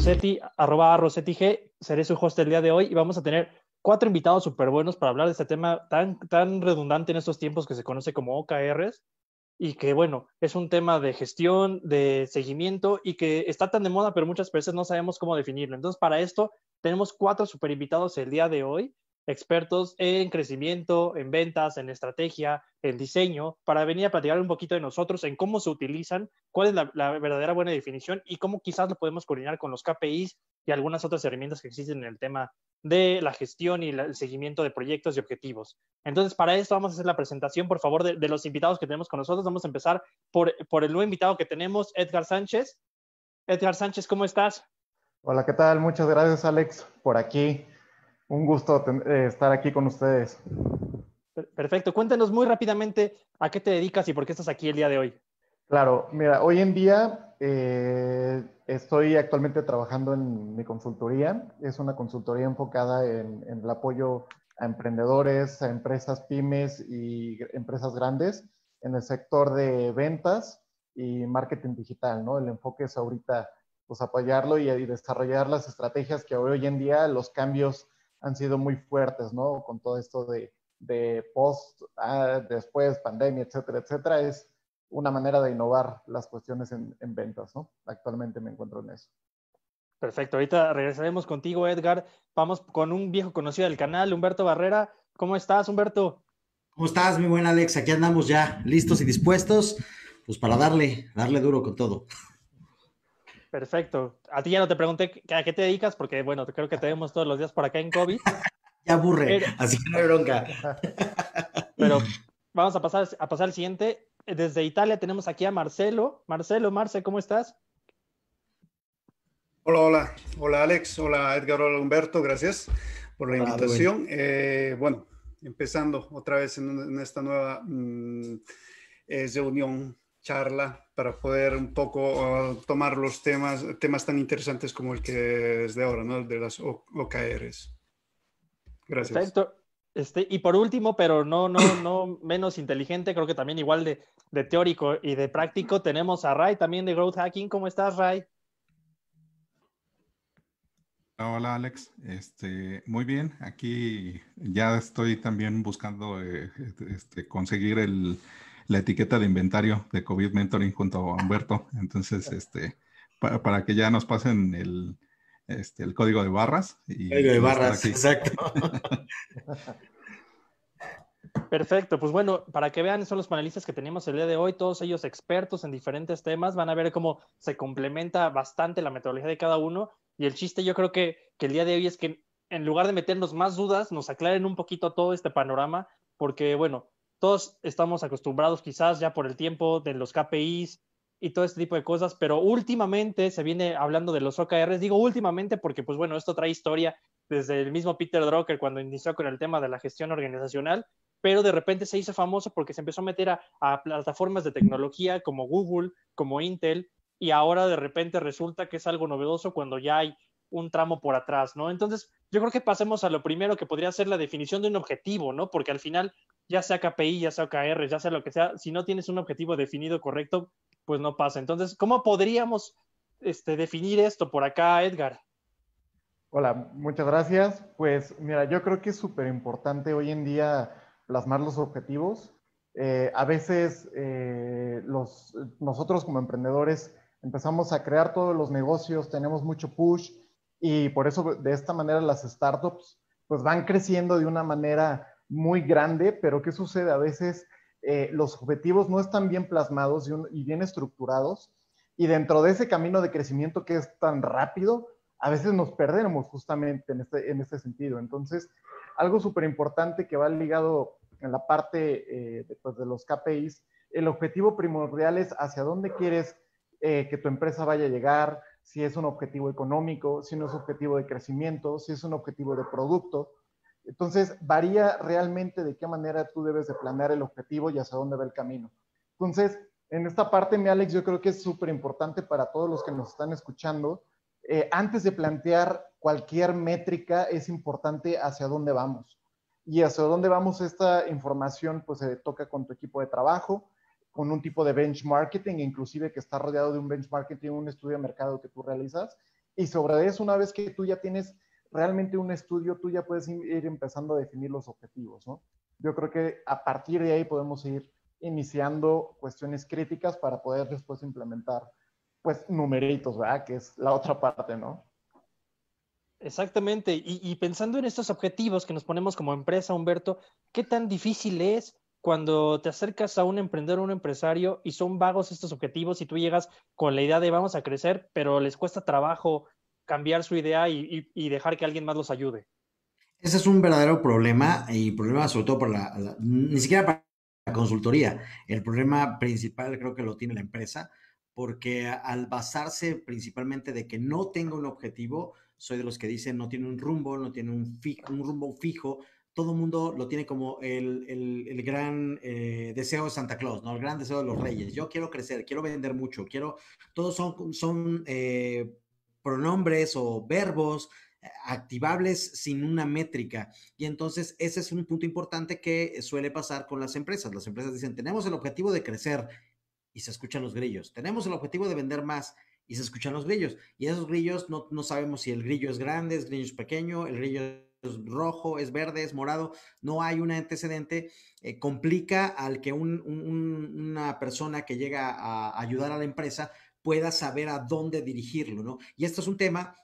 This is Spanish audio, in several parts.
Rossetti, arroba Rossetti G, seré su host el día de hoy y vamos a tener cuatro invitados súper buenos para hablar de este tema tan, tan redundante en estos tiempos que se conoce como OKRs y que, bueno, es un tema de gestión, de seguimiento y que está tan de moda, pero muchas veces no sabemos cómo definirlo. Entonces, para esto tenemos cuatro super invitados el día de hoy expertos en crecimiento, en ventas, en estrategia, en diseño, para venir a platicar un poquito de nosotros, en cómo se utilizan, cuál es la, verdadera buena definición y cómo quizás lo podemos coordinar con los KPIs y algunas otras herramientas que existen en el tema de la gestión y el seguimiento de proyectos y objetivos. Entonces, para esto vamos a hacer la presentación, por favor, de, los invitados que tenemos con nosotros. Vamos a empezar por, por el nuevo invitado que tenemos, Edgar Sánchez. Edgar Sánchez, ¿cómo estás? Hola, ¿qué tal? Muchas gracias, Alex, por aquí. Un gusto eh, estar aquí con ustedes. Perfecto. Cuéntanos muy rápidamente a qué te dedicas y por qué estás aquí el día de hoy. Claro, mira, hoy en día eh, estoy actualmente trabajando en mi consultoría. Es una consultoría enfocada en, el apoyo a emprendedores, a empresas pymes y empresas grandes en el sector de ventas y marketing digital, ¿no? El enfoque es ahorita pues apoyarlo y, y desarrollar las estrategias que hoy en día los cambios han sido muy fuertes, ¿no? Con todo esto de, de post, ah, después, pandemia, etcétera, etcétera, es una manera de innovar las cuestiones en, en, ventas, ¿no? Actualmente me encuentro en eso. Perfecto, ahorita regresaremos contigo, Edgar. Vamos con un viejo conocido del canal, Humberto Barrera. ¿Cómo estás, Humberto? ¿Cómo estás, mi buen Alex? Aquí andamos ya listos y dispuestos, pues para darle, darle duro con todo. Perfecto. A ti ya no te pregunté a qué te dedicas, porque bueno, creo que te vemos todos los días por acá en COVID. ya aburre, así que no hay bronca. Pero vamos a pasar, a pasar al siguiente. Desde Italia tenemos aquí a Marcelo. Marcelo, Marce, ¿cómo estás? Hola, hola. Hola, Alex. Hola, Edgar. Hola, Humberto. Gracias por la invitación. Eh, bueno, empezando otra vez en, esta nueva mm, eh, reunión charla para poder un poco ah, tomar los temas, temas tan interesantes como el que es de ahora, ¿no? De las OKRs. Gracias. Perfecto. Este, y por último, pero no, no, no menos inteligente, creo que también igual de, de, teórico y de práctico, tenemos a Ray también de Growth Hacking. ¿Cómo estás, Ray? Hola Alex, este, muy bien, aquí ya estoy también buscando eh, este, conseguir el, la etiqueta de inventario de COVID Mentoring junto a Humberto. Entonces, este, para, que ya nos pasen el, este, el código de barras. Y código de barras, exacto. Perfecto, pues bueno, para que vean, son los panelistas que tenemos el día de hoy, todos ellos expertos en diferentes temas, van a ver cómo se complementa bastante la metodología de cada uno y el chiste yo creo que, que el día de hoy es que en lugar de meternos más dudas, nos aclaren un poquito todo este panorama, porque bueno, todos estamos acostumbrados quizás ya por el tiempo de los KPIs y todo este tipo de cosas, pero últimamente se viene hablando de los OKRs. Digo últimamente porque, pues bueno, esto trae historia desde el mismo Peter Drucker cuando inició con el tema de la gestión organizacional, pero de repente se hizo famoso porque se empezó a meter a, a plataformas de tecnología como Google, como Intel, y ahora de repente resulta que es algo novedoso cuando ya hay un tramo por atrás, ¿no? Entonces, yo creo que pasemos a lo primero que podría ser la definición de un objetivo, ¿no? Porque al final ya sea KPI, ya sea OKR, ya sea lo que sea, si no tienes un objetivo definido correcto, pues no pasa. Entonces, ¿cómo podríamos este, definir esto por acá, Edgar? Hola, muchas gracias. Pues mira, yo creo que es súper importante hoy en día plasmar los objetivos. Eh, a veces eh, los, nosotros como emprendedores empezamos a crear todos los negocios, tenemos mucho push y por eso de esta manera las startups pues van creciendo de una manera muy grande, pero ¿qué sucede? A veces eh, los objetivos no están bien plasmados y, bien estructurados, y dentro de ese camino de crecimiento que es tan rápido, a veces nos perdemos justamente en este, en este sentido. Entonces, algo súper importante que va ligado en la parte eh, de, pues, los KPIs, el objetivo primordial es hacia dónde quieres eh, que tu empresa vaya a llegar, si es un objetivo económico, si no es objetivo de crecimiento, si es un objetivo de producto. Entonces, varía realmente de qué manera tú debes de planear el objetivo y hacia dónde va el camino. Entonces, en esta parte, mi Alex, yo creo que es súper importante para todos los que nos están escuchando. Eh, antes de plantear cualquier métrica, es importante hacia dónde vamos. Y hacia dónde vamos esta información, pues se toca con tu equipo de trabajo. con un tipo de benchmarking, inclusive que está rodeado de un benchmarking, un estudio de mercado que tú realizas. Y sobre eso, una vez que tú ya tienes realmente un estudio, tú ya puedes ir empezando a definir los objetivos, ¿no? Yo creo que a partir de ahí podemos ir iniciando cuestiones críticas para poder después implementar, pues, numeritos, ¿verdad? Que es la otra parte, ¿no? Exactamente. Y, pensando en estos objetivos que nos ponemos como empresa, Humberto, ¿qué tan difícil es cuando te acercas a un emprendedor o un empresario y son vagos estos objetivos y tú llegas con la idea de vamos a crecer, pero les cuesta trabajo cambiar su idea y, dejar que alguien más los ayude? Ese es un verdadero problema y problema sobre todo para la, ni siquiera la consultoría. El problema principal creo que lo tiene la empresa porque al basarse principalmente de que no tenga un objetivo, soy de los que dicen no tiene un rumbo, no tiene un, rumbo fijo, todo mundo lo tiene como el, el, gran eh, deseo de Santa Claus, ¿no? El gran deseo de los reyes. Yo quiero crecer, quiero vender mucho, quiero, todos son, son eh, pronombres o verbos eh, activables sin una métrica. Y entonces ese es un punto importante que suele pasar con las empresas. Las empresas dicen, tenemos el objetivo de crecer y se escuchan los grillos. Tenemos el objetivo de vender más y se escuchan los grillos. Y esos grillos no, no sabemos si el grillo es grande, el grillo es pequeño, el grillo es rojo, es verde, es morado. No hay un antecedente. Eh, complica al que una persona que llega a ayudar a la empresa pueda saber a dónde dirigirlo, ¿no? Y esto es un tema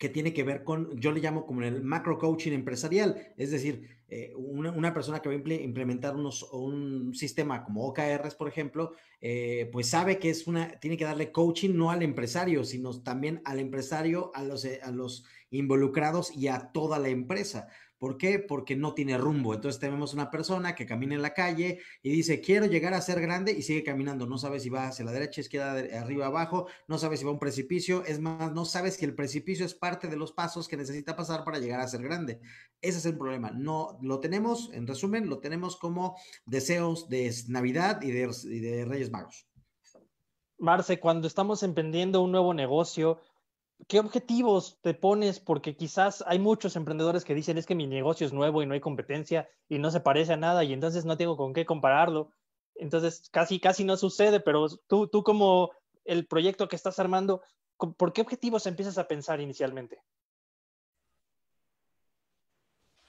que tiene que ver con, yo le llamo como el macro coaching empresarial, es decir, eh, una, persona que va a implementar unos, un sistema como OKRs, por ejemplo, eh, pues sabe que es una, tiene que darle coaching no al empresario, sino también al empresario, a los, a los involucrados y a toda la empresa. ¿Por qué? Porque no tiene rumbo. Entonces tenemos una persona que camina en la calle y dice, quiero llegar a ser grande y sigue caminando. No sabe si va hacia la derecha, izquierda, arriba, abajo. No sabe si va a un precipicio. Es más, no sabe si el precipicio es parte de los pasos que necesita pasar para llegar a ser grande. Ese es el problema. No lo tenemos, en resumen, lo tenemos como deseos de Navidad y de Reyes Magos. Marce, cuando estamos emprendiendo un nuevo negocio, ¿qué objetivos te pones? Porque quizás hay muchos emprendedores que dicen es que mi negocio es nuevo y no hay competencia y no se parece a nada y entonces no tengo con qué compararlo. Entonces casi, casi no sucede, pero tú, tú como el proyecto que estás armando, ¿por qué objetivos empiezas a pensar inicialmente?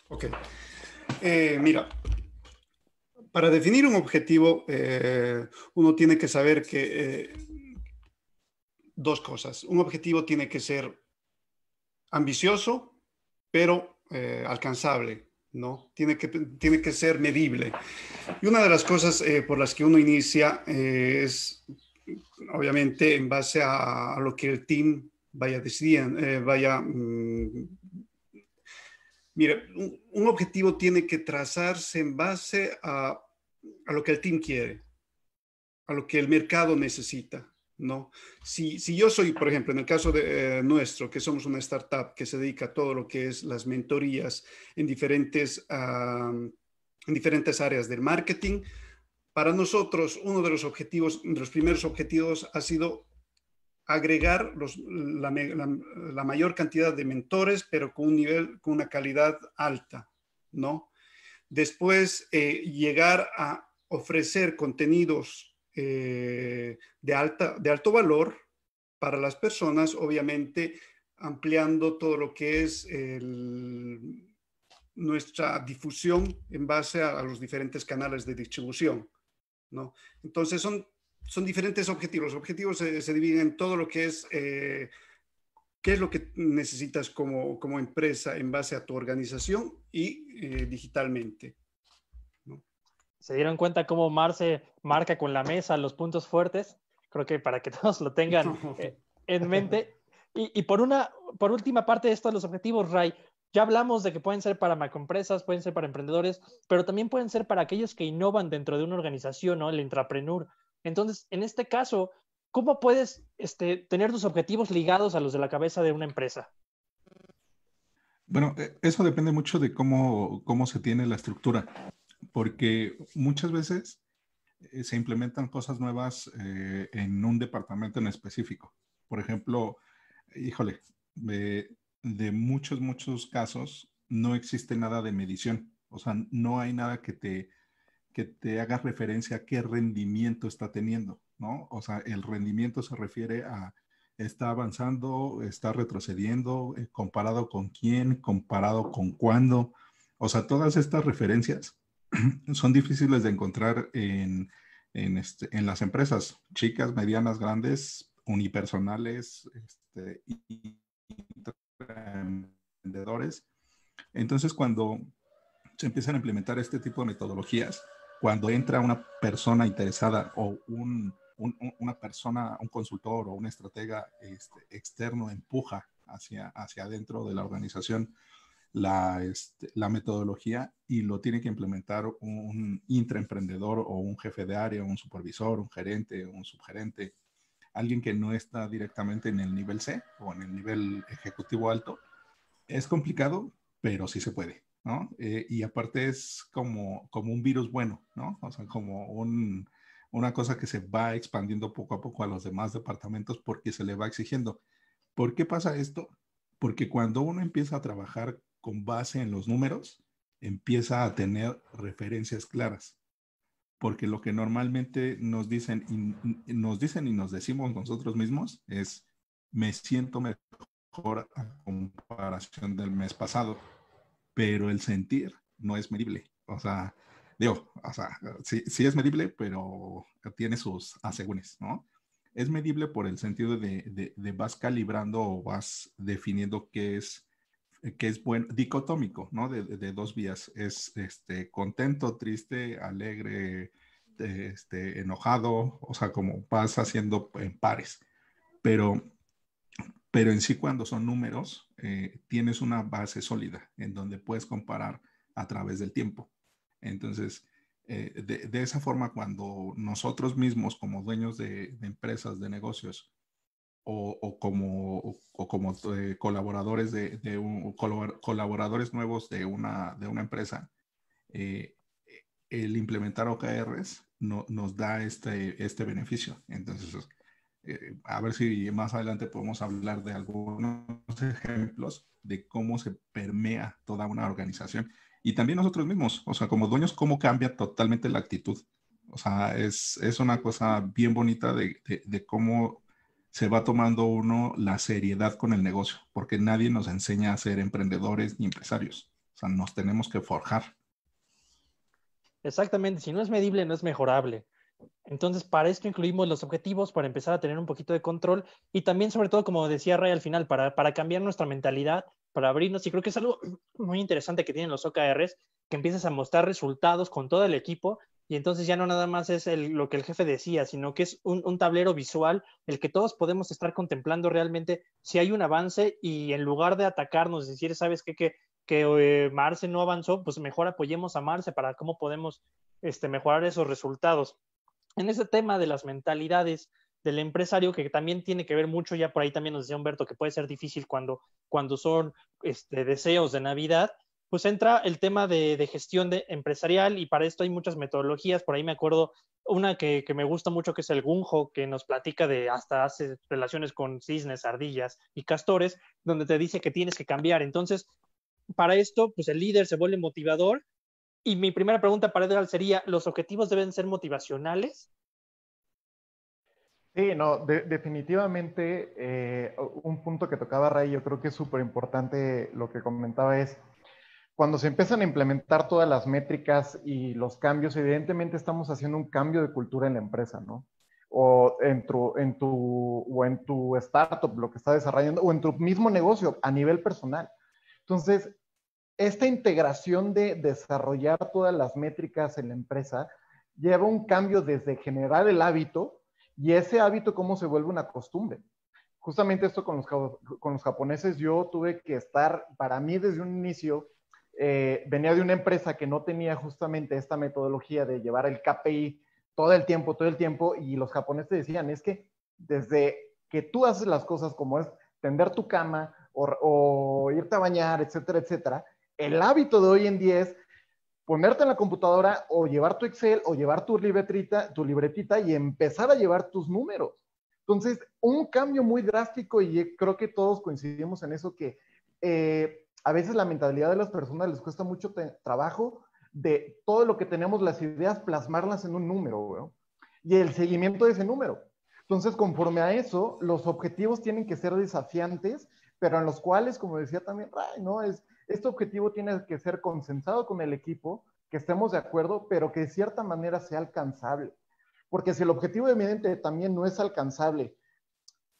Ok. Eh, mira, para definir un objetivo, eh, uno tiene que saber que eh, dos cosas. Un objetivo tiene que ser ambicioso, pero eh, alcanzable, ¿no? Tiene que, tiene que ser medible. Y una de las cosas eh, por las que uno inicia eh, es, obviamente, en base a, lo que el team vaya decidiendo, vaya... Mm, mire, un, objetivo tiene que trazarse en base a, a lo que el team quiere, a lo que el mercado necesita. ¿No? Si, si yo soy, por ejemplo, en el caso de eh, nuestro, que somos una startup que se dedica a todo lo que es las mentorías en diferentes, en diferentes áreas del marketing, para nosotros uno de los objetivos, de los primeros objetivos ha sido agregar la, mayor cantidad de mentores, pero con un nivel, con una calidad alta, ¿no? Después, eh, llegar a ofrecer contenidos eh, de, alta, de alto valor para las personas, obviamente ampliando todo lo que es nuestra difusión en base a, los diferentes canales de distribución. ¿no? Entonces son, son diferentes objetivos. Los objetivos se, dividen en todo lo que es... Eh, qué es lo que necesitas como, como, empresa en base a tu organización y eh, digitalmente se dieron cuenta cómo Marce marca con la mesa los puntos fuertes. Creo que para que todos lo tengan eh, en mente. Y, por una, por última parte de esto, los objetivos, Ray, ya hablamos de que pueden ser para macroempresas, pueden ser para emprendedores, pero también pueden ser para aquellos que innovan dentro de una organización, ¿no? El intrapreneur. Entonces, en este caso, ¿cómo puedes este, tener tus objetivos ligados a los de la cabeza de una empresa? Bueno, eh, eso depende mucho de cómo se tiene la estructura porque muchas veces eh, se implementan cosas nuevas eh, en un departamento en específico. Por ejemplo, híjole, de, muchos, muchos casos no existe nada de medición. O sea, no hay nada que te, que te haga referencia a qué rendimiento está teniendo, ¿no? O sea, el rendimiento se refiere a está avanzando, está retrocediendo, eh, comparado con quién, comparado con cuándo. O sea, todas estas referencias son difíciles de encontrar en, este, en las empresas chicas, medianas, grandes, unipersonales este, emprendedores. Entonces, cuando se empiezan a implementar este tipo de metodologías, cuando entra una persona interesada o un, una persona, un consultor o un estratega este, externo empuja hacia, hacia adentro de la organización la, este, la metodología y lo tiene que implementar un intraemprendedor o un jefe de área, un supervisor, un gerente, un subgerente, alguien que no está directamente en el nivel C o en el nivel ejecutivo alto. Es complicado, pero sí se puede, ¿no? Eh, y aparte es como, como un virus bueno, ¿no? O sea, como un, una cosa que se va expandiendo poco a poco a los demás departamentos porque se le va exigiendo. ¿Por qué pasa esto? Porque cuando uno empieza a trabajar con base en los números, empieza a tener referencias claras. Porque lo que normalmente nos dicen y, nos dicen y nos decimos nosotros mismos es, me siento mejor a comparación del mes pasado, pero el sentir no es medible. O sea, digo, o sea, sí, sí es medible, pero tiene sus asegúnes, ¿no? Es medible por el sentido de, de, vas calibrando o vas definiendo qué es, qué es bueno, dicotómico, ¿no? De, de, dos vías. Es este, contento, triste, alegre, este, enojado, o sea, como vas haciendo en pares. Pero, pero en sí cuando son números, eh, tienes una base sólida en donde puedes comparar a través del tiempo. Entonces, eh, de, esa forma, cuando nosotros mismos como dueños de, empresas, de negocios, o, como, como eh, colaboradores, de, colaboradores nuevos de una, de una empresa, eh, el implementar OKRs no, nos da este, este beneficio. Entonces, a ver si más adelante podemos hablar de algunos ejemplos de cómo se permea toda una organización y también nosotros mismos, o sea, como dueños, cómo cambia totalmente la actitud. O sea, es, es una cosa bien bonita de, de, cómo se va tomando uno la seriedad con el negocio, porque nadie nos enseña a ser emprendedores ni empresarios. O sea, nos tenemos que forjar. Exactamente, si no es medible, no es mejorable. Entonces, para esto incluimos los objetivos, para empezar a tener un poquito de control y también, sobre todo, como decía Ray al final, para, para cambiar nuestra mentalidad para abrirnos. Y creo que es algo muy interesante que tienen los OKRs, que empiezas a mostrar resultados con todo el equipo y entonces ya no nada más es lo que el jefe decía, sino que es un, tablero visual el que todos podemos estar contemplando realmente si hay un avance y en lugar de atacarnos, decir, ¿sabes qué? Que, que eh, Marce no avanzó, pues mejor apoyemos a Marce para cómo podemos este, mejorar esos resultados. En ese tema de las mentalidades, del empresario, que también tiene que ver mucho, ya por ahí también nos decía Humberto, que puede ser difícil cuando, cuando son este, deseos de Navidad, pues entra el tema de, gestión empresarial y para esto hay muchas metodologías. Por ahí me acuerdo una que, me gusta mucho, que es el Gunjo, que nos platica de hasta hace relaciones con cisnes, ardillas y castores, donde te dice que tienes que cambiar. Entonces, para esto, pues el líder se vuelve motivador. Y mi primera pregunta para Edgar sería, ¿los objetivos deben ser motivacionales Sí, no, definitivamente eh, un punto que tocaba Ray, yo creo que es súper importante lo que comentaba es, cuando se empiezan a implementar todas las métricas y los cambios, evidentemente estamos haciendo un cambio de cultura en la empresa, ¿no? O en tu, en tu, o en tu startup, lo que está desarrollando, o en tu mismo negocio a nivel personal. Entonces, esta integración de desarrollar todas las métricas en la empresa lleva un cambio desde generar el hábito, y ese hábito, ¿cómo se vuelve una costumbre? Justamente esto con los, con los japoneses, yo tuve que estar, para mí desde un inicio, eh, venía de una empresa que no tenía justamente esta metodología de llevar el KPI todo el tiempo, todo el tiempo, y los japoneses decían, es que desde que tú haces las cosas como es tender tu cama o, o irte a bañar, etcétera, etcétera, el hábito de hoy en día es ponerte en la computadora o llevar tu Excel o llevar tu libretita, tu libretita y empezar a llevar tus números. Entonces, un cambio muy drástico y creo que todos coincidimos en eso que eh, a veces la mentalidad de las personas les cuesta mucho trabajo de todo lo que tenemos, las ideas, plasmarlas en un número, y el seguimiento de ese número. Entonces, conforme a eso, los objetivos tienen que ser desafiantes, pero en los cuales, como decía también Ray, ¿no? Es, este objetivo tiene que ser consensado con el equipo, que estemos de acuerdo, pero que de cierta manera sea alcanzable. Porque si el objetivo evidente también no es alcanzable,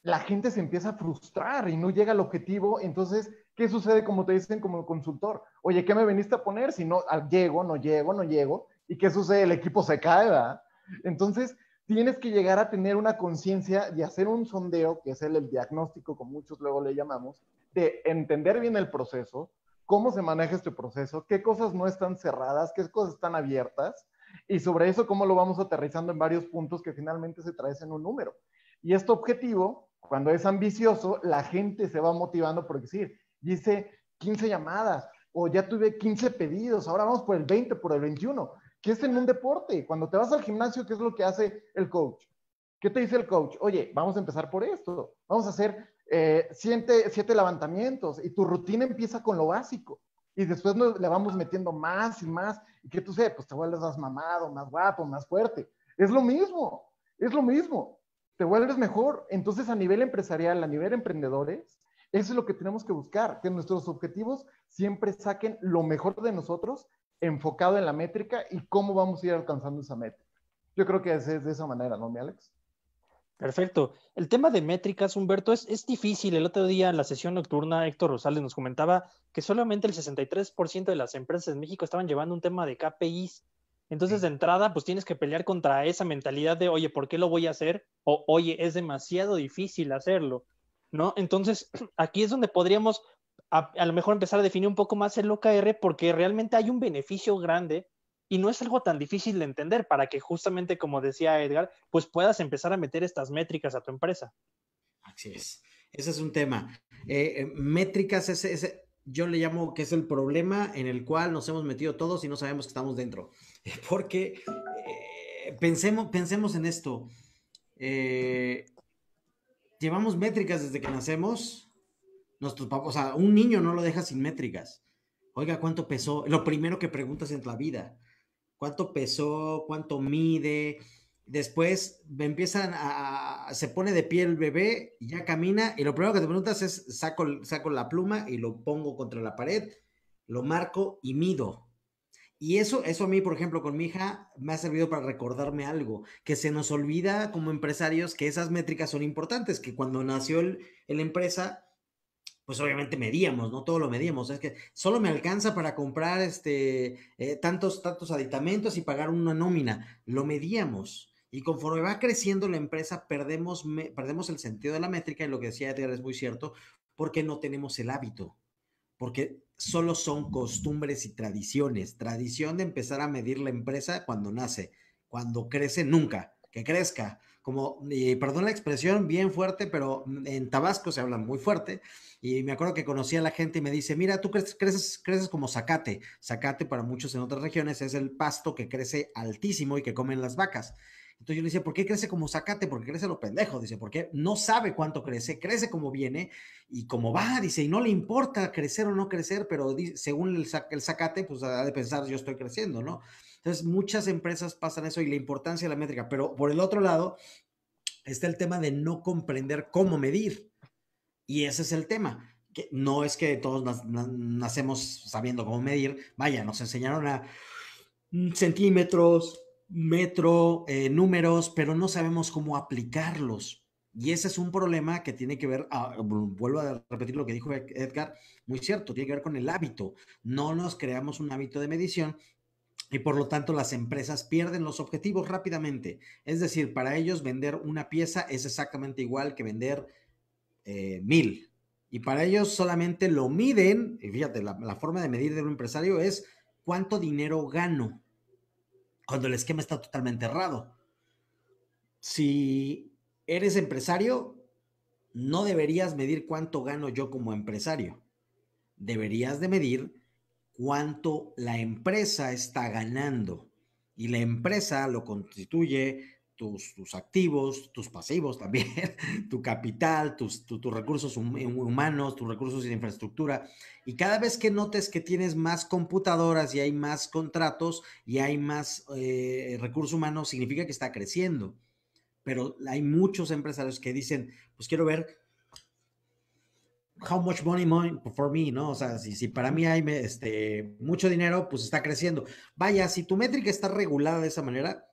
la gente se empieza a frustrar y no llega al objetivo, entonces, ¿qué sucede como te dicen como consultor? Oye, ¿qué me veniste a poner? Si no, ah, llego, no llego, no llego, ¿y qué sucede? El equipo se cae, ¿verdad? Entonces, tienes que llegar a tener una conciencia y hacer un sondeo, que es el, el diagnóstico, como muchos luego le llamamos, de entender bien el proceso, cómo se maneja este proceso, qué cosas no están cerradas, qué cosas están abiertas, y sobre eso cómo lo vamos aterrizando en varios puntos que finalmente se traen un número. Y este objetivo, cuando es ambicioso, la gente se va motivando por decir, dice 15 llamadas, o ya tuve 15 pedidos, ahora vamos por el 20, por el 21, que es en un deporte. Cuando te vas al gimnasio, ¿qué es lo que hace el coach? ¿Qué te dice el coach? Oye, vamos a empezar por esto, vamos a hacer eh, siete, siete, levantamientos y tu rutina empieza con lo básico y después le vamos metiendo más y más y que tú sabes, pues te vuelves más mamado, más guapo, más fuerte. Es lo mismo, es lo mismo, te vuelves mejor. Entonces a nivel empresarial, a nivel emprendedores, eso es lo que tenemos que buscar, que nuestros objetivos siempre saquen lo mejor de nosotros enfocado en la métrica y cómo vamos a ir alcanzando esa métrica. Yo creo que es, es de esa manera, ¿no, mi Alex? Perfecto. El tema de métricas, Humberto, es, es, difícil. El otro día en la sesión nocturna, Héctor Rosales nos comentaba que solamente el 63% de las empresas en México estaban llevando un tema de KPIs. Entonces, de entrada, pues tienes que pelear contra esa mentalidad de, oye, ¿por qué lo voy a hacer? O, oye, es demasiado difícil hacerlo, ¿no? Entonces, aquí es donde podríamos a, lo mejor empezar a definir un poco más el OKR porque realmente hay un beneficio grande y no es algo tan difícil de entender para que justamente, como decía Edgar, pues puedas empezar a meter estas métricas a tu empresa. Así es. Ese es un tema. Eh, eh, métricas, ese, yo le llamo que es el problema en el cual nos hemos metido todos y no sabemos que estamos dentro. Porque eh, pensemos, pensemos en esto. Llevamos métricas desde que nacemos. Nuestros papás, o sea, un niño no lo deja sin métricas. Oiga, ¿cuánto pesó? Lo primero que preguntas en la vida cuánto pesó, cuánto mide. Después empiezan a, se pone de pie el bebé, ya camina y lo primero que te preguntas es, saco, saco la pluma y lo pongo contra la pared, lo marco y mido. Y eso, eso a mí, por ejemplo, con mi hija me ha servido para recordarme algo, que se nos olvida como empresarios que esas métricas son importantes, que cuando nació el, la empresa, pues obviamente medíamos, no todo lo medíamos, es que solo me alcanza para comprar este, eh, tantos, tantos aditamentos y pagar una nómina, lo medíamos. Y conforme va creciendo la empresa, perdemos, perdemos el sentido de la métrica y lo que decía Edgar es muy cierto, porque no tenemos el hábito, porque solo son costumbres y tradiciones. Tradición de empezar a medir la empresa cuando nace, cuando crece nunca, que crezca. Como, perdón la expresión, bien fuerte, pero en Tabasco se habla muy fuerte y me acuerdo que conocí a la gente y me dice, mira, tú creces, creces, creces como zacate. Zacate para muchos en otras regiones es el pasto que crece altísimo y que comen las vacas. Entonces yo le decía, ¿por qué crece como zacate? Porque crece lo pendejo, dice, porque no sabe cuánto crece, crece como viene y como va, dice, y no le importa crecer o no crecer, pero según el, el zacate, pues ha de pensar, yo estoy creciendo, ¿no? Entonces muchas empresas pasan eso y la importancia de la métrica, pero por el otro lado está el tema de no comprender cómo medir. Y ese es el tema. No es que todos nacemos sabiendo cómo medir. Vaya, nos enseñaron a mm, centímetros, metro, eh, números, pero no sabemos cómo aplicarlos. Y ese es un problema que tiene que ver, ah, vuelvo a repetir lo que dijo Edgar, muy cierto, tiene que ver con el hábito. No nos creamos un hábito de medición y por lo tanto las empresas pierden los objetivos rápidamente. Es decir, para ellos vender una pieza es exactamente igual que vender eh, mil. Y para ellos solamente lo miden, y fíjate, la, forma de medir de un empresario es cuánto dinero gano, cuando el esquema está totalmente errado. Si eres empresario, no deberías medir cuánto gano yo como empresario. Deberías de medir cuánto la empresa está ganando. Y la empresa lo constituye tus, activos, tus pasivos también, tu capital, tus, recursos humanos, tus recursos de infraestructura. Y cada vez que notes que tienes más computadoras y hay más contratos y hay más eh, recursos humanos, significa que está creciendo. Pero hay muchos empresarios que dicen, pues quiero ver how much money, for me, ¿no? O sea, si, si para mí hay este, mucho dinero, pues está creciendo. Vaya, si tu métrica está regulada de esa manera,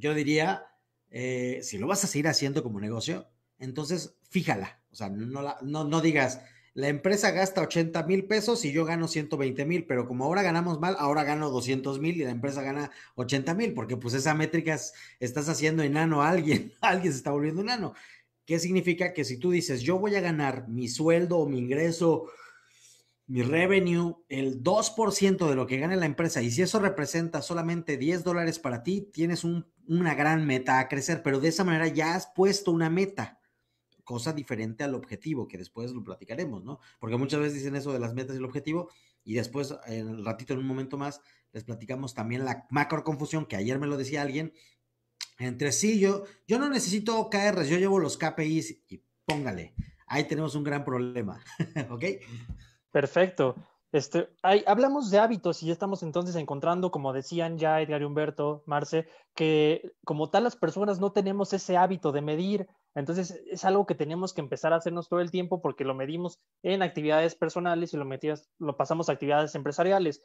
yo diría, eh, si lo vas a seguir haciendo como negocio, entonces fíjala. O sea, no, digas, la empresa gasta 80 mil pesos y yo gano 120 mil, pero como ahora ganamos mal, ahora gano 200 mil y la empresa gana 80 mil, porque pues esa métrica estás haciendo enano a alguien, alguien se está volviendo enano. ¿Qué significa? Que si tú dices, yo voy a ganar mi sueldo o mi ingreso, mi revenue, el 2% de lo que gane la empresa, y si eso representa solamente 10 dólares para ti, tienes una gran meta a crecer, pero de esa manera ya has puesto una meta, cosa diferente al objetivo, que después lo platicaremos, ¿no? Porque muchas veces dicen eso de las metas y el objetivo, y después, en el ratito, en un momento más, les platicamos también la macro confusión, que ayer me lo decía alguien, entre sí, yo, yo no necesito KRs, yo llevo los KPIs y póngale. Ahí tenemos un gran problema. ¿Ok? Perfecto. Este, hay, hablamos de hábitos y ya estamos entonces encontrando, como decían ya Edgar y Humberto, Marce, que como tal las personas no tenemos ese hábito de medir. Entonces es algo que tenemos que empezar a hacernos todo el tiempo porque lo medimos en actividades personales y lo, metías, lo pasamos a actividades empresariales.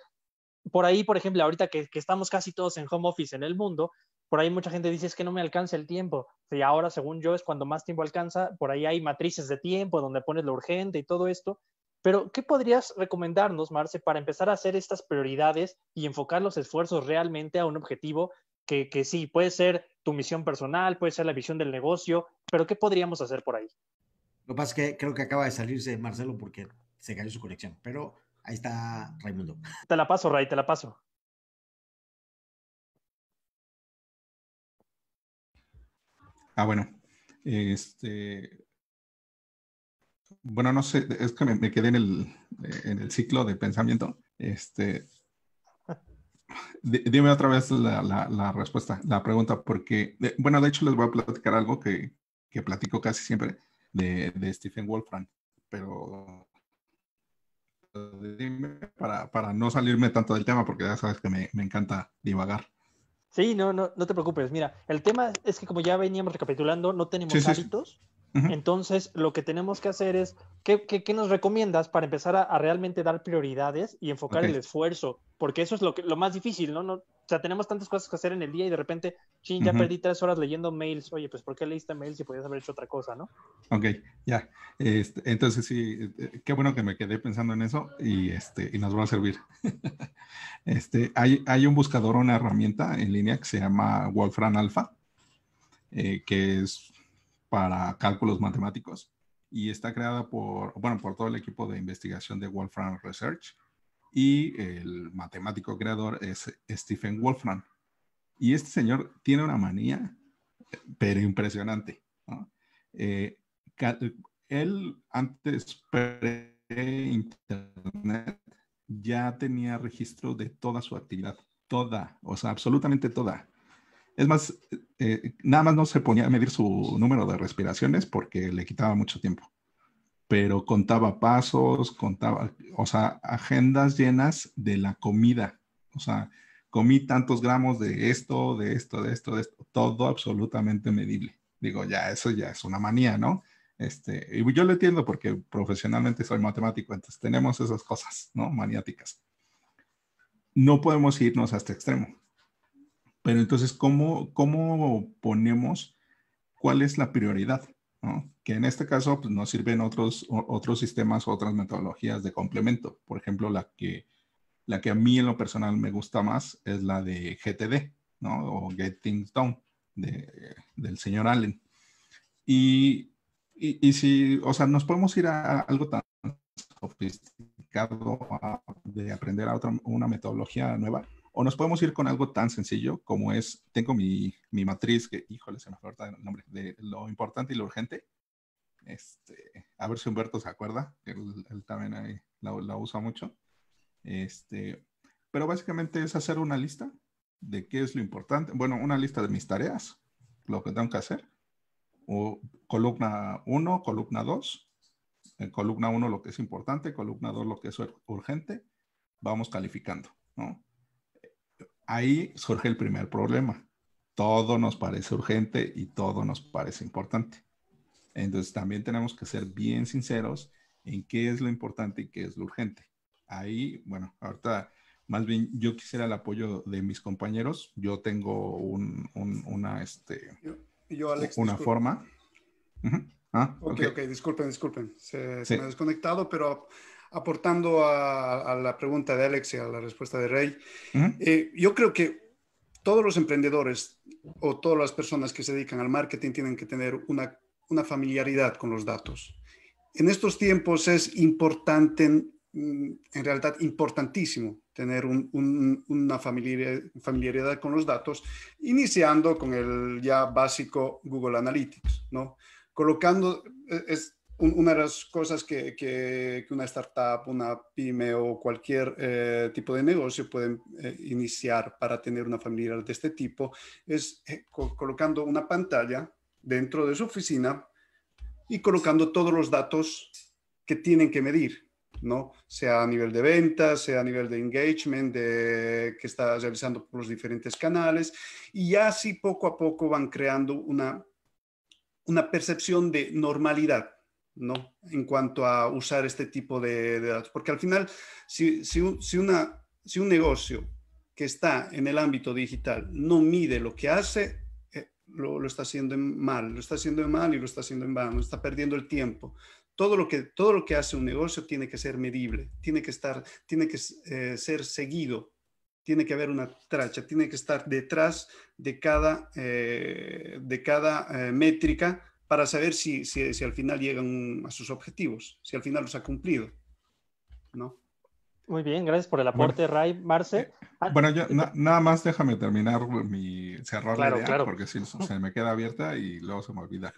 Por ahí, por ejemplo, ahorita que, que estamos casi todos en home office en el mundo, por ahí mucha gente dice es que no me alcanza el tiempo. Y ahora, según yo, es cuando más tiempo alcanza. Por ahí hay matrices de tiempo donde pones lo urgente y todo esto. Pero, ¿qué podrías recomendarnos, Marce, para empezar a hacer estas prioridades y enfocar los esfuerzos realmente a un objetivo que, que sí, puede ser tu misión personal, puede ser la visión del negocio, pero ¿qué podríamos hacer por ahí? Lo que pasa es que creo que acaba de salirse Marcelo porque se cayó su conexión, pero ahí está Raimundo. Te la paso, Ray, te la paso. Ah, bueno. Este. Bueno, no sé, es que me, quedé en el, en el, ciclo de pensamiento. Este. Dime otra vez la, la, respuesta, la pregunta, porque, bueno, de hecho les voy a platicar algo que, que platico casi siempre de, de Stephen Wolfram, pero dime para, para, no salirme tanto del tema, porque ya sabes que me, me encanta divagar. Sí, no, no, no te preocupes. Mira, el tema es que como ya veníamos recapitulando, no tenemos hábitos. Entonces, lo que tenemos que hacer es, ¿qué, qué, nos recomiendas para empezar a, realmente dar prioridades y enfocar el esfuerzo? Porque eso es lo, que, lo más difícil, ¿no? ¿no? O sea, tenemos tantas cosas que hacer en el día y de repente, ching, ya perdí tres horas leyendo mails. Oye, pues ¿por qué leíste mails si podías haber hecho otra cosa, no? Ok, ya. Este, entonces sí, eh, qué bueno que me quedé pensando en eso y, este, y nos va a servir. este, hay, hay un buscador, una herramienta en línea que se llama Wolfram Alpha, eh, que es para cálculos matemáticos y está creada por, bueno, por todo el equipo de investigación de Wolfram Research y el matemático creador es Stephen Wolfram. Y este señor tiene una manía, pero impresionante. Eh, él antes pre-internet ya tenía registro de toda su actividad, toda, o sea, absolutamente toda. Es más, eh, nada más no se ponía a medir su número de respiraciones porque le quitaba mucho tiempo pero contaba pasos, contaba, o sea, agendas llenas de la comida. O sea, comí tantos gramos de esto, de esto, de esto, de esto, todo absolutamente medible. Digo, ya, eso ya es una manía, ¿no? Este, y yo lo entiendo porque profesionalmente soy matemático, entonces tenemos esas cosas, ¿no? Maniáticas. No podemos irnos a este extremo. Pero entonces, ¿cómo, cómo ponemos cuál es la prioridad? que en este caso pues, nos sirven otros, otros sistemas, otras metodologías de complemento. Por ejemplo, la que, la que a mí en lo personal me gusta más es la de GTD, ¿no? o Get Things Done, de, del señor Allen. Y, y, si, o sea, nos podemos ir a algo tan sofisticado de aprender a otra, una metodología nueva, o nos podemos ir con algo tan sencillo como es, tengo mi, mi matriz, que, híjole, se me falta el nombre, de lo importante y lo urgente. Este, a ver si Humberto se acuerda, que él, también ahí la, usa mucho. Este, pero básicamente es hacer una lista de qué es lo importante. Bueno, una lista de mis tareas, lo que tengo que hacer. O columna 1, columna 2. En columna 1 lo que es importante, columna 2 lo que es urgente. Vamos calificando, ¿no? Ahí surge el primer problema. Todo nos parece urgente y todo nos parece importante. Entonces también tenemos que ser bien sinceros en qué es lo importante y qué es lo urgente. Ahí, bueno, ahorita más bien yo quisiera el apoyo de mis compañeros. Yo tengo un, una, este, yo, Alex, una forma. ah, ok, ok, disculpen, disculpen. Se, me ha desconectado, pero aportando a, la pregunta de Alex y a la respuesta de Rey, eh, yo creo que todos los emprendedores o todas las personas que se dedican al marketing tienen que tener una, una familiaridad con los datos. En estos tiempos es importante, mm, en realidad importantísimo, tener una familiaridad con los datos, iniciando con el ya básico Google Analytics, ¿no? Colocando, e, es, una de las cosas que, que, una startup, una pyme o cualquier eh, tipo de negocio pueden eh, iniciar para tener una familia de este tipo es eh, colocando una pantalla dentro de su oficina y colocando todos los datos que tienen que medir, ¿no? Sea a nivel de ventas, sea a nivel de engagement de, que está realizando por los diferentes canales y así poco a poco van creando una, una percepción de normalidad ¿no? En cuanto a usar este tipo de, datos. Porque al final, si, una, si un negocio que está en el ámbito digital no mide lo que hace, eh, lo, está haciendo mal, lo está haciendo mal y lo está haciendo en vano, está perdiendo el tiempo. Todo lo, que, todo lo que hace un negocio tiene que ser medible, tiene que, estar, tiene que eh, ser seguido, tiene que haber una tracha, tiene que estar detrás de cada, eh, de cada métrica para saber si, si, si, al final llegan a sus objetivos, si al final los ha cumplido. ¿no? Muy bien, gracias por el aporte, Ray. Marce. Eh, ah, bueno, yo nada más déjame terminar mi cerrar la idea, porque si se me queda abierta y luego se me olvida.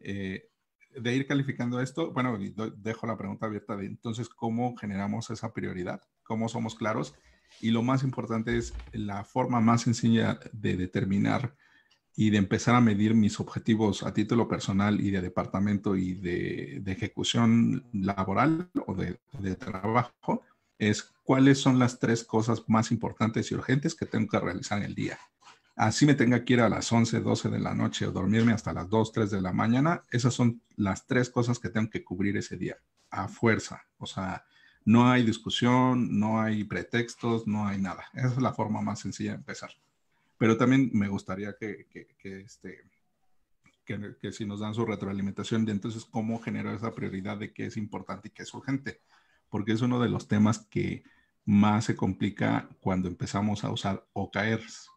Eh, de ir calificando esto, bueno, dejo la pregunta abierta de entonces, ¿cómo generamos esa prioridad? ¿Cómo somos claros? Y lo más importante es la forma más sencilla de determinar y de empezar a medir mis objetivos a título personal y de departamento y de, ejecución laboral o de, trabajo es cuáles son las tres cosas más importantes y urgentes que tengo que realizar el día. Así me tenga que ir a las 11, 12 de la noche o dormirme hasta las 2, 3 de la mañana, esas son las tres cosas que tengo que cubrir ese día, a fuerza. O sea, no hay discusión, no hay pretextos, no hay nada. Esa es la forma más sencilla de empezar. Pero también me gustaría que, que, este, que, que, si nos dan su retroalimentación de entonces cómo generar esa prioridad de qué es importante y qué es urgente, porque es uno de los temas que más se complica cuando empezamos a usar OKRs.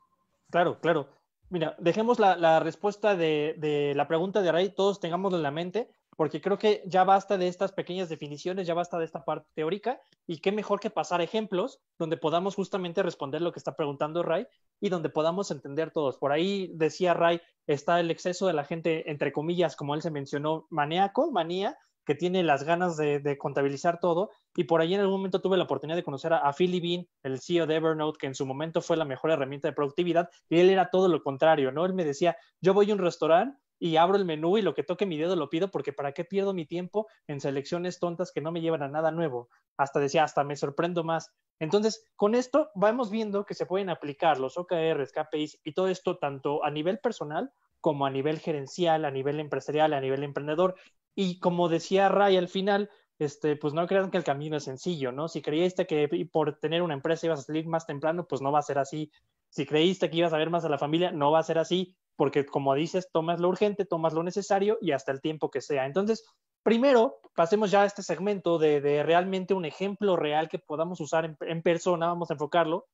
Claro, claro. Mira, dejemos la, respuesta de, la pregunta de Ray, todos tengámoslo en la mente, porque creo que ya basta de estas pequeñas definiciones, ya basta de esta parte teórica, y qué mejor que pasar ejemplos donde podamos justamente responder lo que está preguntando Ray y donde podamos entender todos. Por ahí decía Ray, está el exceso de la gente, entre comillas, como él se mencionó, maníaco, manía, que tiene las ganas de, contabilizar todo. Y por ahí en algún momento tuve la oportunidad de conocer a, a Philly Bean, el CEO de Evernote, que en su momento fue la mejor herramienta de productividad, y él era todo lo contrario, ¿no? Él me decía, yo voy a un restaurante y abro el menú y lo que toque mi dedo lo pido porque para qué pierdo mi tiempo en selecciones tontas que no me llevan a nada nuevo. Hasta decía, hasta me sorprendo más. Entonces, con esto vamos viendo que se pueden aplicar los OKRs, KPIs y todo esto tanto a nivel personal como a nivel gerencial, a nivel empresarial, a nivel emprendedor. Y como decía Ray al final, este, pues no crean que el camino es sencillo, ¿no? Si creíste que por tener una empresa ibas a salir más temprano, pues no va a ser así. Si creíste que ibas a ver más a la familia, no va a ser así porque como dices, tomas lo urgente, tomas lo necesario y hasta el tiempo que sea. Entonces, primero, pasemos ya a este segmento de, realmente un ejemplo real que podamos usar en, persona, vamos a enfocarlo.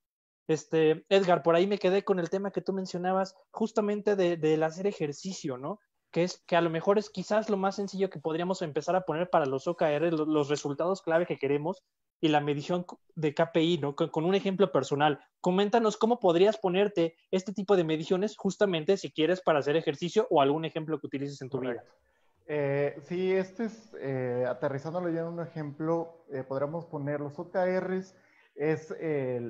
Este, Edgar, por ahí me quedé con el tema que tú mencionabas, justamente del de hacer ejercicio, ¿no? Que es que a lo mejor es quizás lo más sencillo que podríamos empezar a poner para los OKR, los, resultados clave que queremos y la medición de KPI, ¿no? Con, un ejemplo personal. Coméntanos cómo podrías ponerte este tipo de mediciones justamente si quieres para hacer ejercicio o algún ejemplo que utilices en tu vida. Eh, sí, este es, eh, aterrizándolo ya en un ejemplo, eh, podríamos poner los OKRs, es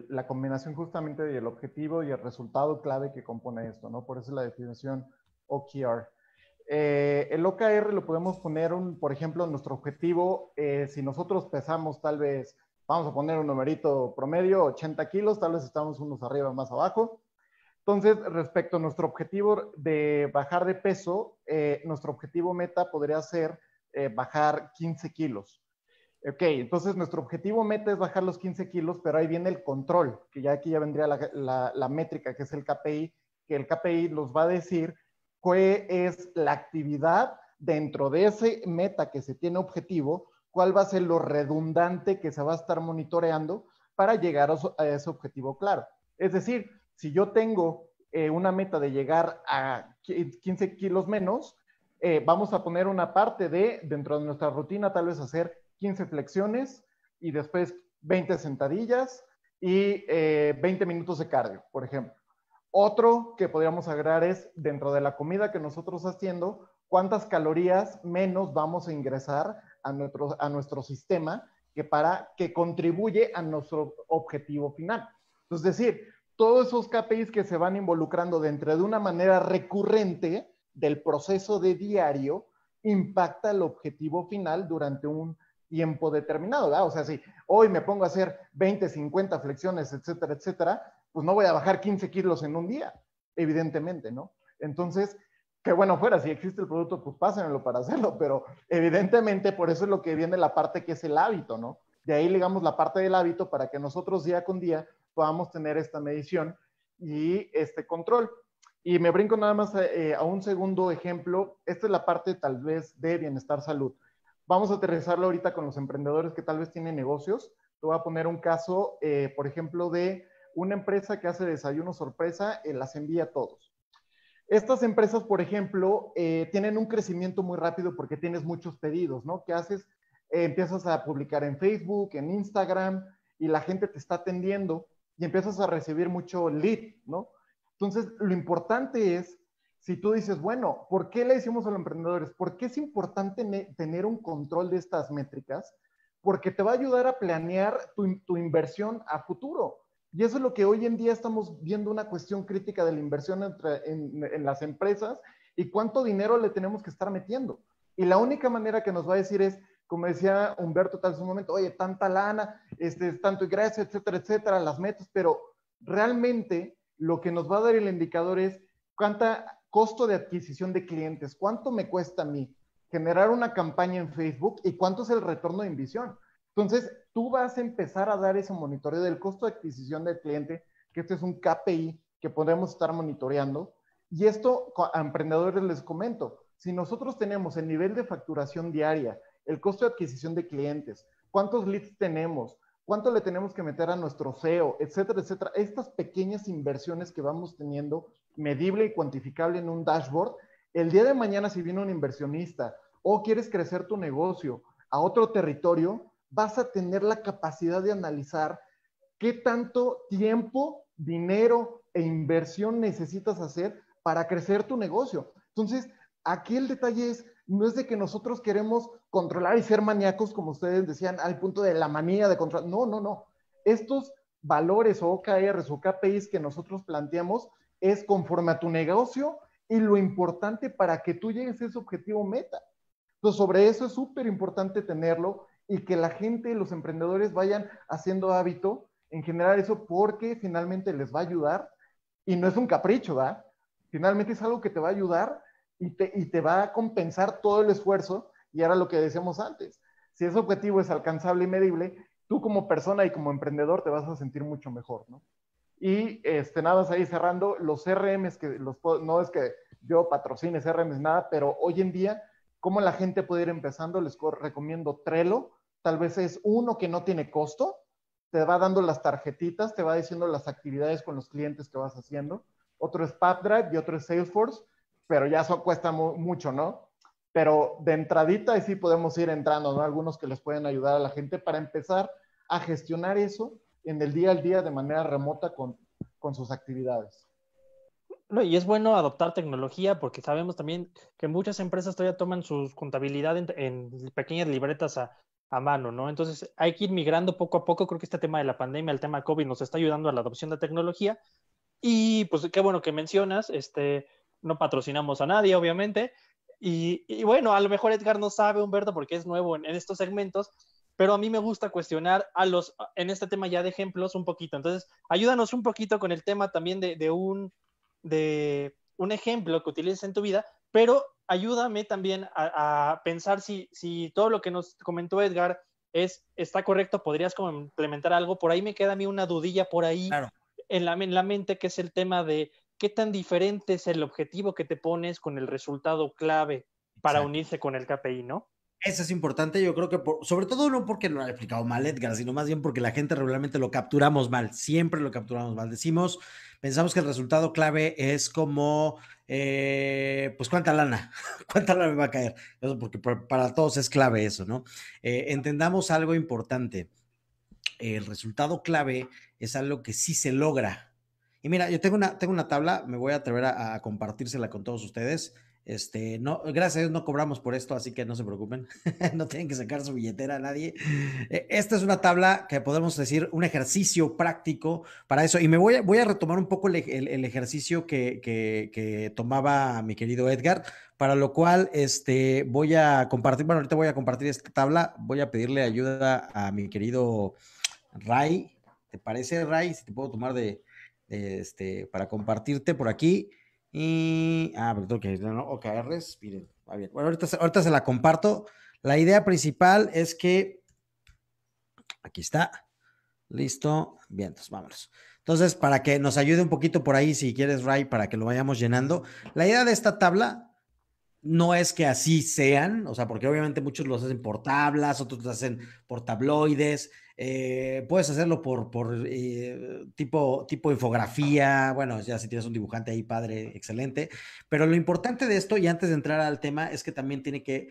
la combinación justamente del objetivo y el resultado clave que compone esto, ¿no? Por eso la definición OKR. Eh, el OKR lo podemos poner, por ejemplo, nuestro objetivo, eh, si nosotros pesamos tal vez, vamos a poner un numerito promedio, 80 kilos, tal vez estamos unos arriba, más abajo. Entonces, respecto a nuestro objetivo de bajar de peso, eh, nuestro objetivo meta podría ser bajar 15 kilos. Ok, entonces nuestro objetivo meta es bajar los 15 kilos, pero ahí viene el control, que ya aquí ya vendría la, la métrica, que es el KPI, que el KPI nos va a decir cuál es la actividad dentro de ese meta que se tiene objetivo, cuál va a ser lo redundante que se va a estar monitoreando para llegar a ese objetivo claro. Es decir, si yo tengo eh, una meta de llegar a 15 kilos menos, eh, vamos a poner una parte de, dentro de nuestra rutina, tal vez hacer 15 flexiones y después 20 sentadillas y 20 eh, minutos de cardio, por ejemplo. Otro que podríamos agregar es, dentro de la comida que nosotros haciendo, cuántas calorías menos vamos a ingresar a nuestro, a nuestro sistema que para que contribuye a nuestro objetivo final. Es decir, todos esos KPIs que se van involucrando dentro de una manera recurrente del proceso de diario impacta el objetivo final durante un tiempo determinado, ¿verdad? O sea, si hoy me pongo a hacer 20, 50 flexiones, etcétera, etcétera, pues no voy a bajar 15 kilos en un día, evidentemente, ¿no? Entonces, qué bueno fuera, si existe el producto, pues pásenlo para hacerlo, pero evidentemente por eso es lo que viene la parte que es el hábito, ¿no? De ahí ligamos la parte del hábito para que nosotros día con día podamos tener esta medición y este control. Y me brinco nada más eh, a un segundo ejemplo. Esta es la parte tal vez de bienestar salud. Vamos a aterrizarlo ahorita con los emprendedores que tal vez tienen negocios. Te voy a poner un caso, eh, por ejemplo, de una empresa que hace desayuno sorpresa, eh, las envía a todos. Estas empresas, por ejemplo, eh, tienen un crecimiento muy rápido porque tienes muchos pedidos, ¿no? ¿Qué haces? Eh, empiezas a publicar en Facebook, en Instagram, y la gente te está atendiendo y empiezas a recibir mucho lead, ¿no? Entonces, lo importante es, si tú dices, bueno, ¿por qué le decimos a los emprendedores? ¿Por qué es importante tener un control de estas métricas? Porque te va a ayudar a planear tu, tu inversión a futuro. Y eso es lo que hoy en día estamos viendo una cuestión crítica de la inversión en, las empresas y cuánto dinero le tenemos que estar metiendo. Y la única manera que nos va a decir es, como decía Humberto tal un momento, oye, tanta lana, este, tanto ingreso, etcétera, etcétera, las metas, pero realmente lo que nos va a dar el indicador es cuánta costo de adquisición de clientes, cuánto me cuesta a mí generar una campaña en Facebook y cuánto es el retorno de inversión. Entonces, tú vas a empezar a dar ese monitoreo del costo de adquisición del cliente, que este es un KPI que podemos estar monitoreando. Y esto a emprendedores les comento, si nosotros tenemos el nivel de facturación diaria, el costo de adquisición de clientes, cuántos leads tenemos, cuánto le tenemos que meter a nuestro SEO, etcétera, etcétera, estas pequeñas inversiones que vamos teniendo medible y cuantificable en un dashboard, el día de mañana si viene un inversionista o quieres crecer tu negocio a otro territorio, vas a tener la capacidad de analizar qué tanto tiempo, dinero e inversión necesitas hacer para crecer tu negocio. Entonces, aquí el detalle es, no es de que nosotros queremos controlar y ser maníacos, como ustedes decían, al punto de la manía de controlar. No, no, no. Estos valores o OKRs o KPIs que nosotros planteamos es conforme a tu negocio y lo importante para que tú llegues a ese objetivo meta. Entonces, sobre eso es súper importante tenerlo y que la gente, los emprendedores vayan haciendo hábito en generar eso porque finalmente les va a ayudar y no es un capricho, ¿va? Finalmente es algo que te va a ayudar y te, y te va a compensar todo el esfuerzo y ahora lo que decíamos antes. Si ese objetivo es alcanzable y medible, tú como persona y como emprendedor te vas a sentir mucho mejor, ¿no? Y este, nada más ahí cerrando, los CRMs, que los, no es que yo patrocine CRMs, nada, pero hoy en día ¿Cómo la gente puede ir empezando? Les recomiendo Trello. Tal vez es uno que no tiene costo. Te va dando las tarjetitas, te va diciendo las actividades con los clientes que vas haciendo. Otro es PubDrive y otro es Salesforce, pero ya eso cuesta mucho, ¿no? Pero de entradita sí podemos ir entrando, ¿no? Algunos que les pueden ayudar a la gente para empezar a gestionar eso en el día al día de manera remota con, con sus actividades. No, y es bueno adoptar tecnología porque sabemos también que muchas empresas todavía toman su contabilidad en, pequeñas libretas a, mano, ¿no? Entonces hay que ir migrando poco a poco. Creo que este tema de la pandemia, el tema COVID, nos está ayudando a la adopción de tecnología. Y pues qué bueno que mencionas, este, no patrocinamos a nadie, obviamente. Y, bueno, a lo mejor Edgar no sabe, Humberto, porque es nuevo en, estos segmentos, pero a mí me gusta cuestionar a los, en este tema ya de ejemplos un poquito. Entonces, ayúdanos un poquito con el tema también de, un, de un ejemplo que utilices en tu vida, pero ayúdame también a, pensar si, si todo lo que nos comentó Edgar es, está correcto, podrías complementar algo. Por ahí me queda a mí una dudilla por ahí en, la, en la mente, que es el tema de qué tan diferente es el objetivo que te pones con el resultado clave para unirse con el KPI, ¿no? Eso es importante, yo creo que sobre todo no porque lo ha explicado mal Edgar, sino más bien porque la gente regularmente lo capturamos mal, siempre lo capturamos mal. Decimos, pensamos que el resultado clave es como, eh, pues cuánta lana, cuánta lana me va a caer, eso porque para todos es clave eso, ¿no? Eh, entendamos algo importante, el resultado clave es algo que sí se logra, y mira, yo tengo una, tengo una tabla, me voy a atrever a, compartírsela con todos ustedes. Este, no, gracias a Dios no cobramos por esto, así que no se preocupen. no tienen que sacar su billetera a nadie. E, esta es una tabla que podemos decir un ejercicio práctico para eso. Y me voy a, voy a retomar un poco el, ejercicio que, tomaba mi querido Edgar, para lo cual este, voy a compartir, bueno, ahorita voy a compartir esta tabla. Voy a pedirle ayuda a mi querido Ray. ¿Te parece, Ray? Si te puedo tomar de, este, para compartirte por aquí. Y, ah, pero tengo que ¿no? OKRs, miren, va bien. Bueno, ahorita, ahorita se la comparto. La idea principal es que, aquí está, listo, bien, entonces vámonos. Entonces, para que nos ayude un poquito por ahí, si quieres, Ray, para que lo vayamos llenando. La idea de esta tabla no es que así sean, o sea, porque obviamente muchos los hacen por tablas, otros los hacen por tabloides, eh, puedes hacerlo por, eh, tipo, tipo infografía, bueno, ya si tienes un dibujante ahí, padre, excelente, pero lo importante de esto, y antes de entrar al tema, es que también tiene que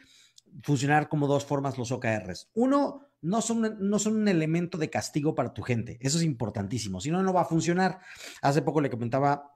funcionar como dos formas los OKRs. Uno, no son, no son un elemento de castigo para tu gente, eso es importantísimo, si no, no va a funcionar. Hace poco le comentaba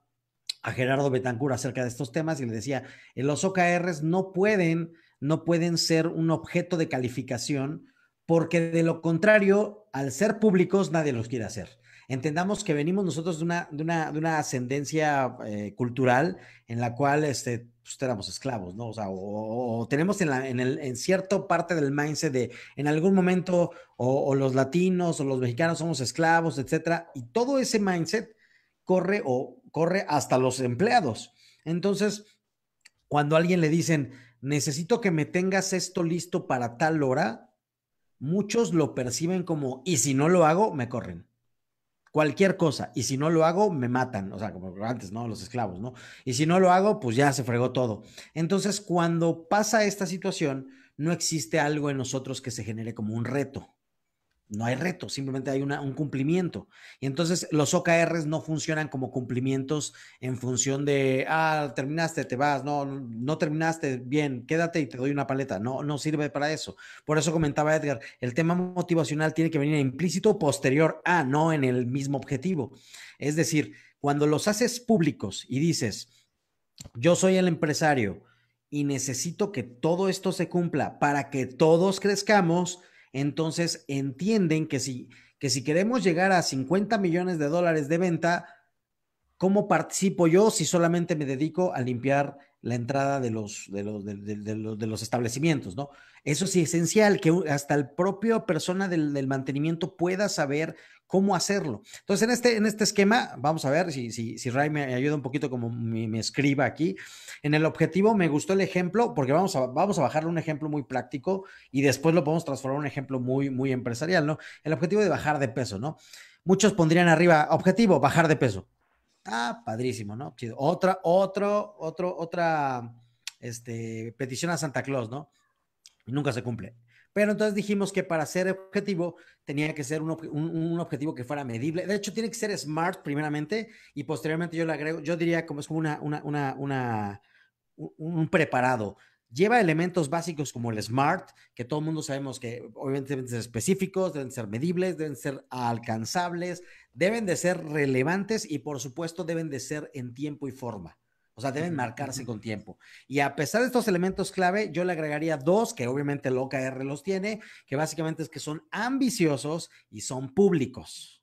a Gerardo Betancur acerca de estos temas y le decía, los OKRs no pueden, no pueden ser un objeto de calificación porque de lo contrario, al ser públicos, nadie los quiere hacer. Entendamos que venimos nosotros de una, de una, de una ascendencia eh, cultural en la cual este, pues, éramos esclavos, ¿no? O o, tenemos en, en, en cierta parte del mindset de en algún momento o, los latinos o los mexicanos somos esclavos, etcétera, y todo ese mindset corre o corre hasta los empleados. Entonces, cuando a alguien le dicen, necesito que me tengas esto listo para tal hora, muchos lo perciben como, y si no lo hago, me corren. Cualquier cosa, y si no lo hago, me matan, o sea, como antes, ¿no? Los esclavos, ¿no? Y si no lo hago, pues ya se fregó todo. Entonces, cuando pasa esta situación, no existe algo en nosotros que se genere como un reto no hay reto, simplemente hay un cumplimiento. Y entonces los OKRs no funcionan como cumplimientos en función de, ah, terminaste, te vas, no, no terminaste, bien, quédate y te doy una paleta. No, no sirve para eso. Por eso comentaba Edgar, el tema motivacional tiene que venir implícito posterior a, no en el mismo objetivo. Es decir, cuando los haces públicos y dices, yo soy el empresario y necesito que todo esto se cumpla para que todos crezcamos, entonces entienden que si, que si queremos llegar a 50 millones de dólares de venta, ¿cómo participo yo si solamente me dedico a limpiar la entrada de los, de los, de, los, establecimientos, ¿no? Eso es esencial que hasta el propio persona del, mantenimiento pueda saber cómo hacerlo. Entonces, en este, en este esquema, vamos a ver si, si, si Ray me ayuda un poquito como me, escriba aquí. En el objetivo me gustó el ejemplo porque vamos a, vamos a bajarle un ejemplo muy práctico y después lo podemos transformar en un ejemplo muy, muy empresarial, ¿no? El objetivo de bajar de peso, ¿no? Muchos pondrían arriba, objetivo, bajar de peso. Ah, padrísimo, ¿no? Otra, otro, otro, otra este, petición a Santa Claus, ¿no? nunca se cumple. Pero entonces dijimos que para ser objetivo tenía que ser un, objetivo que fuera medible. De hecho, tiene que ser smart primeramente y posteriormente yo le agrego, yo diría como es como una, una, una, un preparado. Lleva elementos básicos como el SMART, que todo el mundo sabemos que obviamente deben ser específicos, deben ser medibles, deben ser alcanzables, deben de ser relevantes y por supuesto deben de ser en tiempo y forma. O sea, deben marcarse con tiempo. Y a pesar de estos elementos clave, yo le agregaría dos, que obviamente el OKR los tiene, que básicamente es que son ambiciosos y son públicos.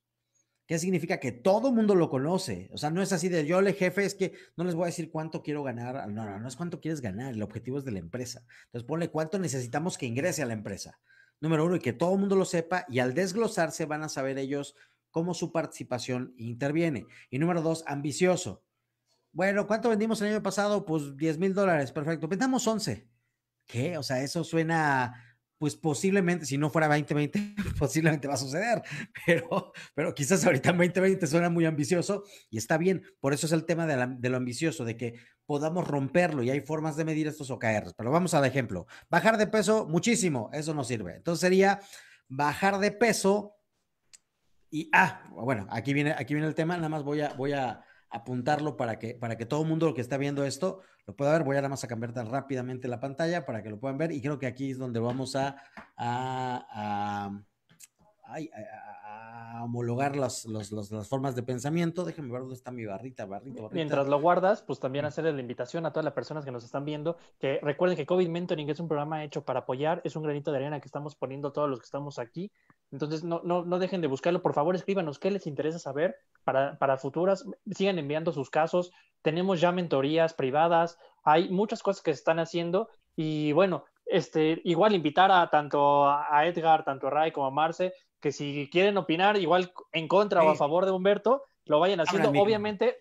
¿Qué significa? Que todo mundo lo conoce. O sea, no es así de yo, el jefe, es que no les voy a decir cuánto quiero ganar. No, no, no es cuánto quieres ganar. El objetivo es de la empresa. Entonces, ponle cuánto necesitamos que ingrese a la empresa. Número uno, y que todo mundo lo sepa. Y al desglosarse van a saber ellos cómo su participación interviene. Y número dos, ambicioso. Bueno, ¿cuánto vendimos el año pasado? Pues 10 mil dólares. Perfecto. Vendamos 11. ¿Qué? O sea, eso suena pues posiblemente, si no fuera 2020, posiblemente va a suceder, pero, pero quizás ahorita en 2020 suena muy ambicioso y está bien, por eso es el tema de, lo ambicioso, de que podamos romperlo y hay formas de medir estos OKRs, pero vamos al ejemplo, bajar de peso muchísimo, eso no sirve, entonces sería bajar de peso y, ah, bueno, aquí viene, aquí viene el tema, nada más voy a, voy a apuntarlo para que, para que todo el mundo lo que está viendo esto lo pueda ver. Voy a nada más a cambiar tan rápidamente la pantalla para que lo puedan ver y creo que aquí es donde vamos a, a, homologar las, las, formas de pensamiento. Déjenme ver dónde está mi barrita, barrita, barrita. Mientras lo guardas, pues también hacerle la invitación a todas las personas que nos están viendo, que recuerden que COVID Mentoring es un programa hecho para apoyar, es un granito de arena que estamos poniendo todos los que estamos aquí. Entonces, no, no, no dejen de buscarlo. Por favor, escríbanos qué les interesa saber para, para futuras. Sigan enviando sus casos. Tenemos ya mentorías privadas. Hay muchas cosas que se están haciendo. Y bueno, este, igual invitar a tanto a Edgar, tanto a Ray como a Marce, que si quieren opinar, igual en contra o a favor de Humberto, lo vayan haciendo. Obviamente,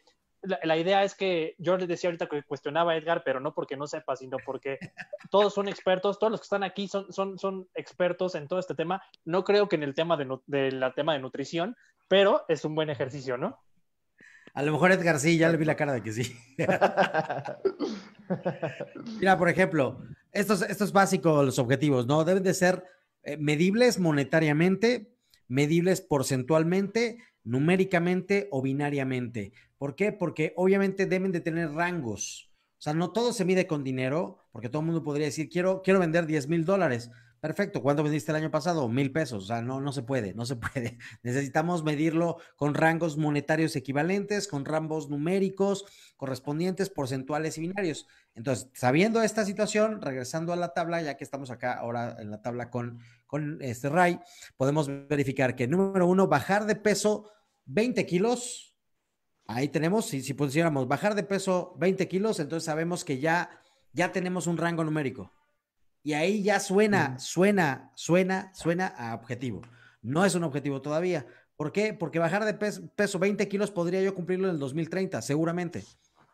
la, idea es que yo les decía ahorita que cuestionaba a Edgar, pero no porque no sepa, sino porque todos son expertos, todos los que están aquí son, son, son expertos en todo este tema. No creo que en el tema de, la tema de nutrición, pero es un buen ejercicio, ¿no? A lo mejor Edgar sí, ya le vi la cara de que sí. Mira, por ejemplo, estos, estos básicos, los objetivos, ¿no? Deben de ser eh, medibles monetariamente, medibles porcentualmente, numéricamente o binariamente. ¿Por qué? Porque obviamente deben de tener rangos. O sea, no todo se mide con dinero, porque todo el mundo podría decir, quiero, quiero vender 10 mil dólares. Perfecto, ¿cuánto vendiste el año pasado? Mil pesos. O sea, no, no se puede, no se puede. Necesitamos medirlo con rangos monetarios equivalentes, con rangos numéricos correspondientes, porcentuales y binarios. Entonces, sabiendo esta situación, regresando a la tabla, ya que estamos acá ahora en la tabla con, con este RAI, podemos verificar que número uno, bajar de peso 20 kilos Ahí tenemos, si, si pusiéramos bajar de peso 20 kilos, entonces sabemos que ya, ya tenemos un rango numérico. Y ahí ya suena, suena, suena, suena a objetivo. No es un objetivo todavía. ¿Por qué? Porque bajar de peso, peso 20 kilos podría yo cumplirlo en el 2030, seguramente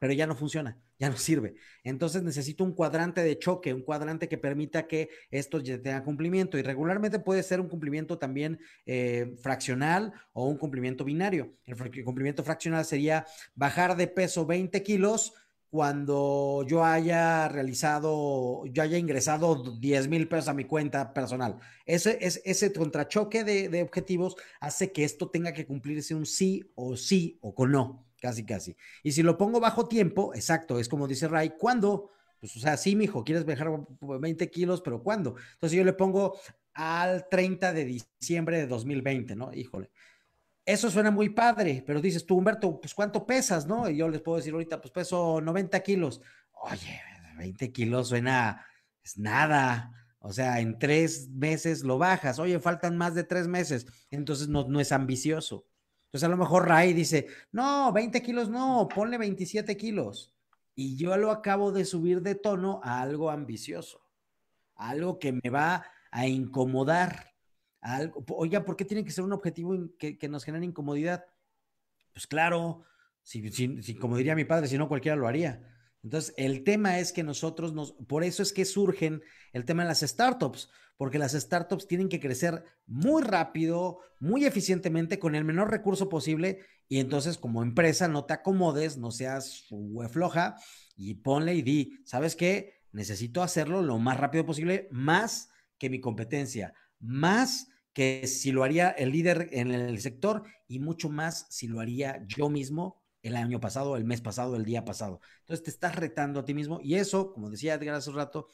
pero ya no funciona, ya no sirve. Entonces necesito un cuadrante de choque, un cuadrante que permita que esto ya tenga cumplimiento. Y regularmente puede ser un cumplimiento también eh, fraccional o un cumplimiento binario. El cumplimiento fraccional sería bajar de peso 20 kilos cuando yo haya realizado, yo haya ingresado 10 mil pesos a mi cuenta personal. Ese, ese, ese contrachoque de, de objetivos hace que esto tenga que cumplirse un sí o sí o con no. Casi, casi. Y si lo pongo bajo tiempo, exacto, es como dice Ray, ¿cuándo? Pues, o sea, sí, mijo, quieres bajar 20 kilos, pero ¿cuándo? Entonces yo le pongo al 30 de diciembre de 2020, ¿no? Híjole. Eso suena muy padre, pero dices tú, Humberto, pues ¿cuánto pesas, no? Y yo les puedo decir ahorita, pues peso 90 kilos. Oye, 20 kilos suena, es nada. O sea, en tres meses lo bajas. Oye, faltan más de tres meses. Entonces no, no es ambicioso. Entonces a lo mejor Ray dice, no, 20 kilos no, ponle 27 kilos. Y yo lo acabo de subir de tono a algo ambicioso, algo que me va a incomodar. algo, oiga, ¿por qué tiene que ser un objetivo que, nos genere incomodidad? Pues claro, si, si, como diría mi padre, si no cualquiera lo haría. Entonces, el tema es que nosotros nos, por eso es que surgen el tema de las startups, porque las startups tienen que crecer muy rápido, muy eficientemente, con el menor recurso posible, y entonces como empresa no te acomodes, no seas floja, y ponle y di, ¿sabes qué? Necesito hacerlo lo más rápido posible, más que mi competencia, más que si lo haría el líder en el sector y mucho más si lo haría yo mismo el año pasado, el mes pasado, el día pasado. Entonces te estás retando a ti mismo y eso, como decía Edgar hace un rato,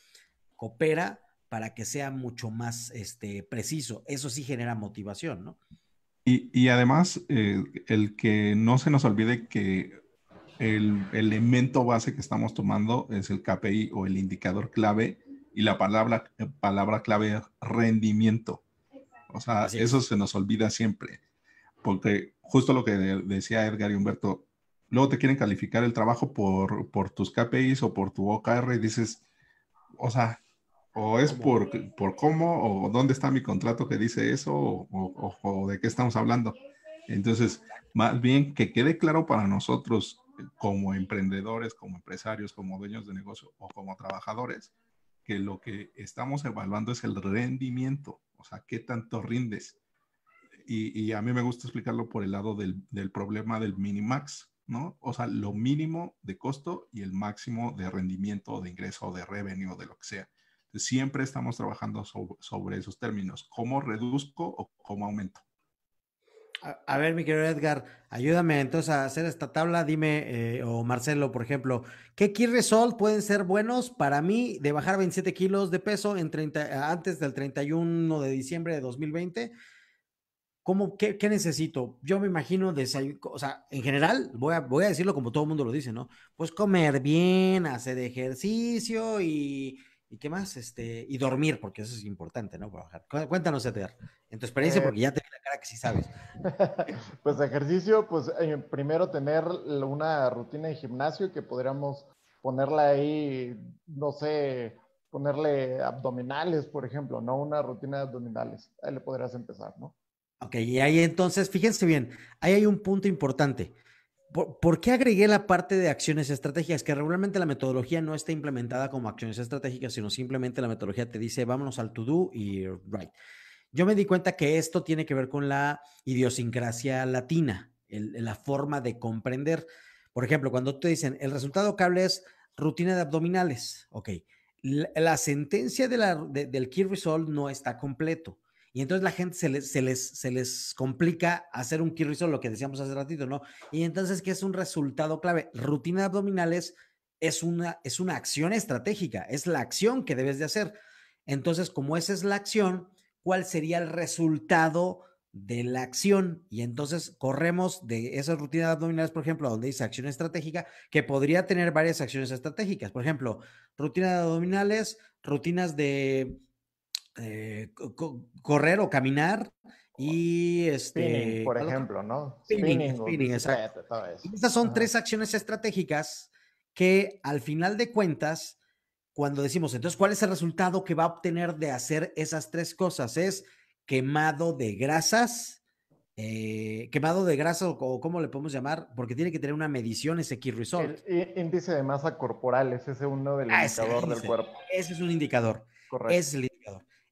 coopera para que sea mucho más este, preciso. Eso sí genera motivación, ¿no? Y, además, eh, el que no se nos olvide que el elemento base que estamos tomando es el KPI o el indicador clave y la palabra, palabra clave rendimiento. O sea, eso se nos olvida siempre porque justo lo que decía Edgar y Humberto, luego te quieren calificar el trabajo por, por tus KPIs o por tu OKR y dices, o sea, o es por, por cómo o dónde está mi contrato que dice eso o, o, de qué estamos hablando. Entonces, más bien que quede claro para nosotros como emprendedores, como empresarios, como dueños de negocio o como trabajadores, que lo que estamos evaluando es el rendimiento, o sea, qué tanto rindes. Y, y a mí me gusta explicarlo por el lado del, del problema del minimax, ¿no? O sea, lo mínimo de costo y el máximo de rendimiento, de ingreso, de revenue, de lo que sea. Siempre estamos trabajando sobre, esos términos. ¿Cómo reduzco o cómo aumento? A, ver, mi querido Edgar, ayúdame entonces a hacer esta tabla. Dime, eh, o Marcelo, por ejemplo, ¿qué key result pueden ser buenos para mí de bajar 27 kilos de peso en 30, antes del 31 de diciembre de 2020? ¿Cómo, qué, necesito? Yo me imagino, o sea, en general, voy a, voy a decirlo como todo el mundo lo dice, ¿no? Pues comer bien, hacer ejercicio y, y qué más, este, y dormir, porque eso es importante, ¿no? Para bajar. Cuéntanos, Edgar, en tu experiencia, porque ya te vi la cara que sí sabes. pues ejercicio, pues eh, primero tener una rutina de gimnasio que podríamos ponerla ahí, no sé, ponerle abdominales, por ejemplo, ¿no? Una rutina de abdominales. Ahí le podrías empezar, ¿no? Ok, y ahí entonces, fíjense bien, ahí hay un punto importante. ¿Por, qué agregué la parte de acciones estratégicas? Que regularmente la metodología no está implementada como acciones estratégicas, sino simplemente la metodología te dice vámonos al to do y right. Yo me di cuenta que esto tiene que ver con la idiosincrasia latina, la forma de comprender. Por ejemplo, cuando te dicen el resultado cable es rutina de abdominales, ok, la, sentencia del key result no está completo. Y entonces la gente se les, se les, se les complica hacer un result, lo que decíamos hace ratito, ¿no? Y entonces, ¿qué es un resultado clave? Rutina de abdominales es una, es una acción estratégica, es la acción que debes de hacer. Entonces, como esa es la acción, ¿cuál sería el resultado de la acción? Y entonces corremos de esa rutina de abdominales, por ejemplo, donde dice acción estratégica, que podría tener varias acciones estratégicas. Por ejemplo, rutina de abdominales, rutinas de eh, correr o caminar y este por ejemplo, ¿no? Spinning, spinning, exacto. Estas son tres acciones estratégicas que al final de cuentas, cuando decimos, entonces, ¿cuál es el resultado que va a obtener de hacer esas tres cosas? Es quemado de grasas, eh, quemado de grasa o, cómo le podemos llamar, porque tiene que tener una medición ese key result. El índice de masa corporal, ese es uno del ah, indicador del cuerpo. Ese es un indicador. Correcto. Es el.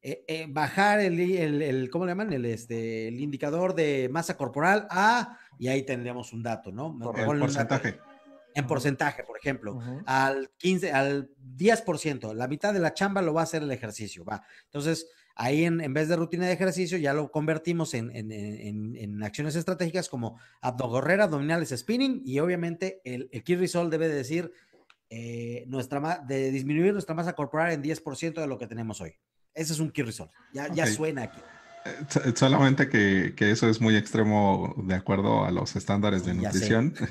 Eh, eh, bajar el, el, ¿cómo le llaman? El, este, el indicador de masa corporal a, y ahí tendríamos un dato, ¿no? El porcentaje. en porcentaje, por ejemplo, al 15, al 10%, la mitad de la chamba lo va a hacer el ejercicio, va. Entonces, ahí en, en vez de rutina de ejercicio, ya lo convertimos en, en, en acciones estratégicas como abdogorrera, abdominales, spinning, y obviamente el, el key result debe de decir eh, nuestra, de disminuir nuestra masa corporal en 10% de lo que tenemos hoy. Ese es un key result. Ya, ya suena aquí. Solamente que, que, eso es muy extremo de acuerdo a los estándares de nutrición.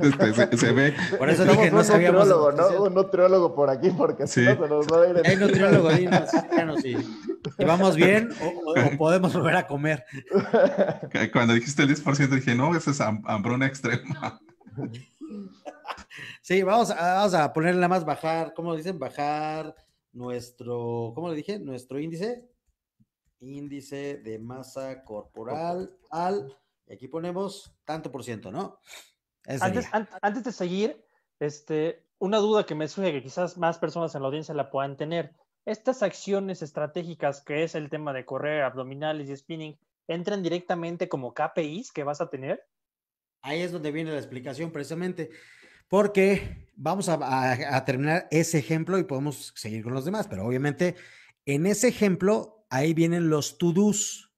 Este, se, ve. Por eso dije, no sabíamos. Nutriólogo, ¿no? Un nutriólogo por aquí, porque si no se nos va a ir. Hay nutriólogo, dinos, si, si vamos bien o, podemos volver a comer. Cuando dijiste el 10%, dije, no, esa es hambruna extrema. Sí, vamos a, vamos a ponerle nada más bajar, ¿cómo dicen? Bajar nuestro, ¿cómo le dije? Nuestro índice, índice de masa corporal al, y aquí ponemos tanto por ciento, ¿no? Antes, antes, de seguir, este, una duda que me surge que quizás más personas en la audiencia la puedan tener. Estas acciones estratégicas, que es el tema de correr, abdominales y spinning, ¿entran directamente como KPIs que vas a tener? Ahí es donde viene la explicación precisamente porque vamos a, terminar ese ejemplo y podemos seguir con los demás, pero obviamente en ese ejemplo ahí vienen los to-dos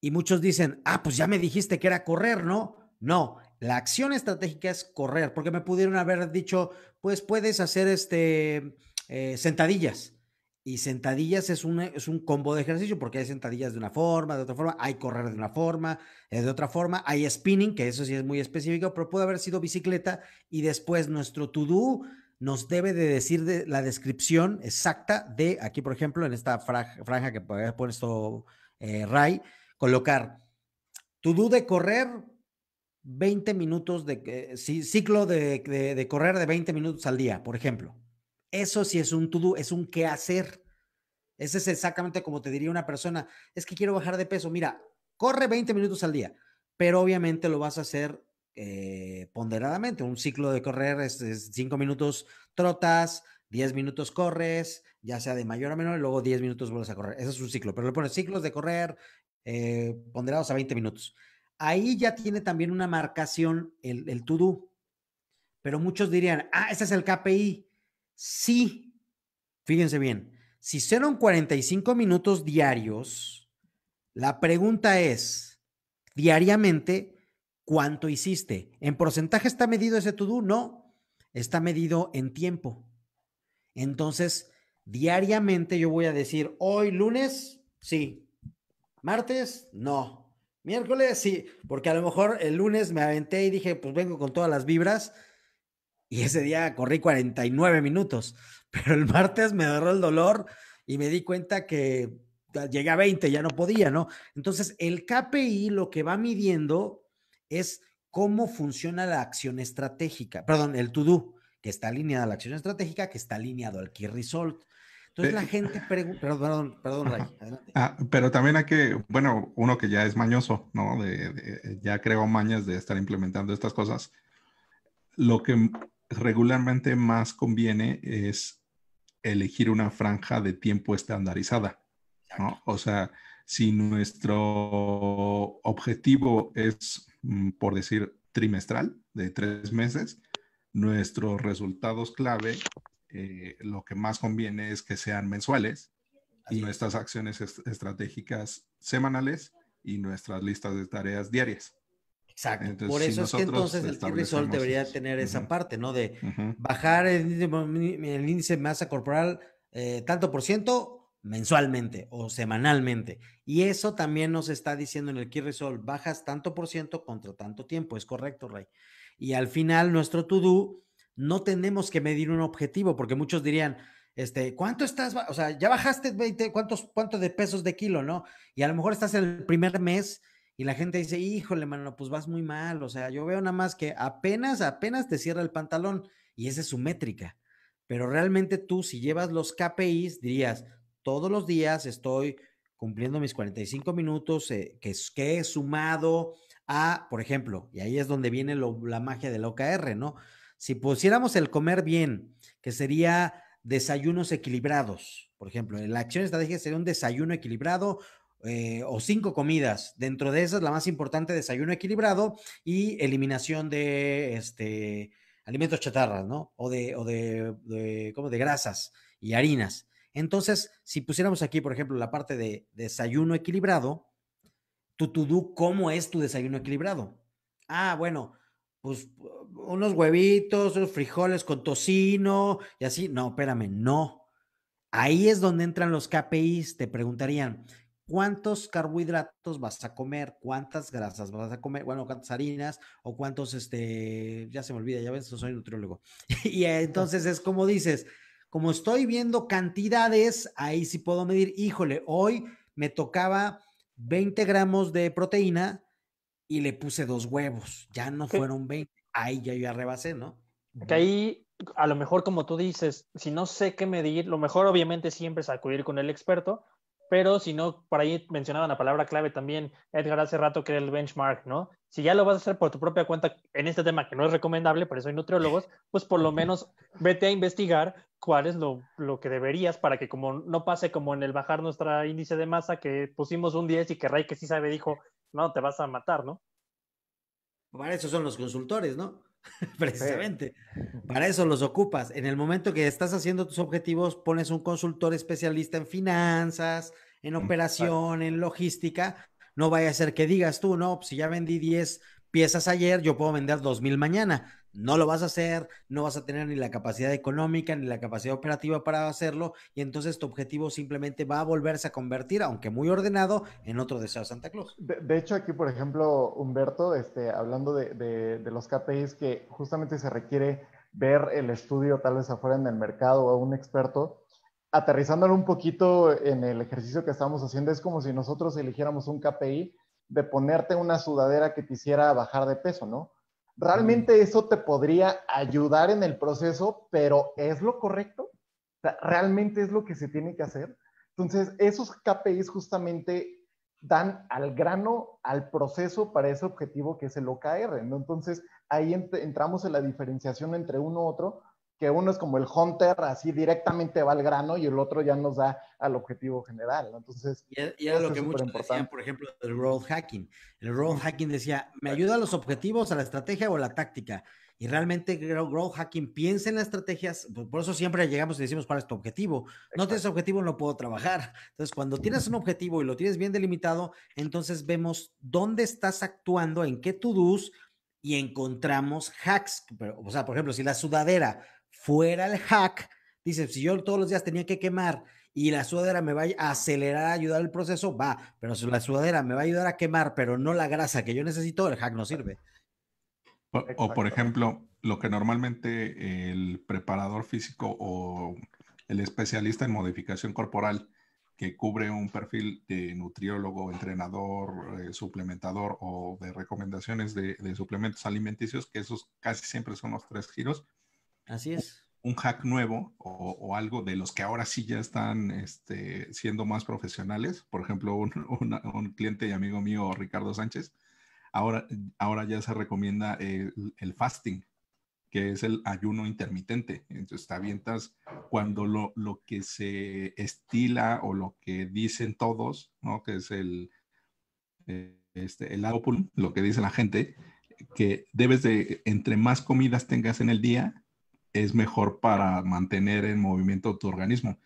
y muchos dicen, ah, pues ya me dijiste que era correr, ¿no? No, la acción estratégica es correr, porque me pudieron haber dicho, pues puedes hacer este eh, sentadillas. Y sentadillas es un, es un combo de ejercicio porque hay sentadillas de una forma, de otra forma, hay correr de una forma, eh, de otra forma, hay spinning, que eso sí es muy específico, pero puede haber sido bicicleta y después nuestro to-do nos debe de decir de la descripción exacta de, aquí por ejemplo, en esta franja, que puede poner esto eh, Ray, colocar to-do de correr 20 minutos de ciclo de, correr de 20 minutos al día, por ejemplo. Eso sí es un to-do, es un qué hacer. Ese es exactamente como te diría una persona, es que quiero bajar de peso. Mira, corre 20 minutos al día, pero obviamente lo vas a hacer eh, ponderadamente. Un ciclo de correr es, 5 minutos trotas, 10 minutos corres, ya sea de mayor a menor, y luego 10 minutos vuelves a correr. Ese es un ciclo, pero le pones ciclos de correr eh, ponderados a 20 minutos ahí ya tiene también una marcación el, el to-do. Pero muchos dirían, ah, ese es el KPI. Sí, fíjense bien, si son 45 minutos diarios, la pregunta es, diariamente, ¿cuánto hiciste? ¿En porcentaje está medido ese to-do? No, está medido en tiempo. Entonces, diariamente yo voy a decir, hoy lunes, sí. Martes, no. Miércoles, sí, porque a lo mejor el lunes me aventé y dije, pues vengo con todas las vibras. Y ese día corrí 49 minutos. Pero el martes me agarró el dolor y me di cuenta que llegué a 20, ya no podía, ¿no? Entonces, el KPI lo que va midiendo es cómo funciona la acción estratégica, perdón, el to-do, que está alineada a la acción estratégica, que está alineado al key result. Entonces la gente pregunta, perdón, perdón, Ray, ah, pero también hay que, bueno, uno que ya es mañoso, ¿no? De, ya creo mañas de estar implementando estas cosas. Lo que regularmente más conviene es elegir una franja de tiempo estandarizada, ¿no? O sea, si nuestro objetivo es, mm, por decir, trimestral, de tres meses, nuestros resultados clave eh, lo que más conviene es que sean mensuales y nuestras acciones estratégicas semanales y nuestras listas de tareas diarias. Exacto. Por eso es que entonces el T-Result debería tener esa parte, ¿no? De bajar el, índice de masa corporal eh, tanto por ciento mensualmente o semanalmente. Y eso también nos está diciendo en el Key Result, bajas tanto por ciento contra tanto tiempo. Es correcto, Ray. Y al final nuestro to-do no tenemos que medir un objetivo, porque muchos dirían, este, ¿cuánto estás? O sea, ya bajaste 20, ¿cuántos, cuánto de pesos de kilo, no? Y a lo mejor estás en el primer mes y la gente dice, híjole, mano, pues vas muy mal. O sea, yo veo nada más que apenas, apenas te cierra el pantalón y esa es su métrica. Pero realmente tú, si llevas los KPIs, dirías, todos los días estoy cumpliendo mis 45 minutos, eh, que, que he sumado a, por ejemplo, y ahí es donde viene la magia del OKR, ¿no? Si pusiéramos el comer bien, que sería desayunos equilibrados, por ejemplo, la acción estratégica sería un desayuno equilibrado eh, o cinco comidas. Dentro de esas, la más importante, desayuno equilibrado y eliminación de este, alimentos chatarras, ¿no? O de, o de, de, de grasas y harinas. Entonces, si pusiéramos aquí, por ejemplo, la parte de desayuno equilibrado, tu ¿cómo es tu desayuno equilibrado? Ah, bueno, pues unos huevitos, unos frijoles con tocino y así. No, espérame, no. Ahí es donde entran los KPIs. Te preguntarían, ¿cuántos carbohidratos vas a comer? ¿Cuántas grasas vas a comer? Bueno, ¿cuántas harinas? O cuántos, este, ya se me olvida, ya ves, soy nutriólogo. y entonces es como dices, como estoy viendo cantidades, ahí sí puedo medir, híjole, hoy me tocaba 20 gramos de proteína, y le puse dos huevos, ya no fueron 20, ahí ya yo ya rebasé, ¿no? Que ahí, a lo mejor como tú dices, si no sé qué medir, lo mejor obviamente siempre es acudir con el experto, pero si no, por ahí mencionaban la palabra clave también, Edgar, hace rato que era el benchmark, ¿no? Si ya lo vas a hacer por tu propia cuenta en este tema que no es recomendable, por eso hay nutriólogos, pues por lo menos vete a investigar cuál es lo, lo que deberías para que como no pase como en el bajar nuestro índice de masa, que pusimos un 10 y que Ray que sí sabe dijo, no, te vas a matar, ¿no? Para eso son los consultores, ¿no? Precisamente. Para eso los ocupas. En el momento que estás haciendo tus objetivos, pones un consultor especialista en finanzas, en operación, en logística. No vaya a ser que digas tú, no, pues si ya vendí 10 piezas ayer, yo puedo vender 2000 mañana no lo vas a hacer, no vas a tener ni la capacidad económica ni la capacidad operativa para hacerlo y entonces tu objetivo simplemente va a volverse a convertir, aunque muy ordenado, en otro deseo de Santa Claus. De, hecho, aquí, por ejemplo, Humberto, este, hablando de, de, los KPIs que justamente se requiere ver el estudio tal vez afuera en el mercado o a un experto, aterrizándolo un poquito en el ejercicio que estamos haciendo, es como si nosotros eligiéramos un KPI de ponerte una sudadera que te hiciera bajar de peso, ¿no? Realmente eso te podría ayudar en el proceso, pero ¿es lo correcto? ¿Realmente es lo que se tiene que hacer? Entonces, esos KPIs justamente dan al grano, al proceso para ese objetivo que es el OKR. Entonces, ahí entramos en la diferenciación entre uno u otro, que uno es como el hunter, así directamente va al grano y el otro ya nos da al objetivo general. ¿no? Entonces, y, era lo que muchos decían, por ejemplo, del growth hacking. El growth hacking decía, ¿me ayuda a los objetivos, a la estrategia o a la táctica? Y realmente growth hacking piensa en las estrategias, por eso siempre llegamos y decimos cuál es tu objetivo. No tienes objetivo, no puedo trabajar. Entonces, cuando tienes un objetivo y lo tienes bien delimitado, entonces vemos dónde estás actuando, en qué to-dos y encontramos hacks. o sea, por ejemplo, si la sudadera fuera el hack, dice, si yo todos los días tenía que quemar y la sudadera me va a acelerar, ayudar el proceso, va, pero si la sudadera me va a ayudar a quemar, pero no la grasa que yo necesito, el hack no sirve. O, por ejemplo, lo que normalmente el preparador físico o el especialista en modificación corporal que cubre un perfil de nutriólogo, entrenador, eh, suplementador o de recomendaciones de, suplementos alimenticios, que esos casi siempre son los tres giros, Así es. Un hack nuevo o, algo de los que ahora sí ya están este, siendo más profesionales. Por ejemplo, un, cliente y amigo mío, Ricardo Sánchez, ahora, ahora ya se recomienda el, fasting, que es el ayuno intermitente. Entonces te avientas cuando lo, lo, que se estila o lo que dicen todos, ¿no? Que es el, eh, este, lo que dice la gente, que debes de, entre más comidas tengas en el día, es mejor para mantener en movimiento tu organismo.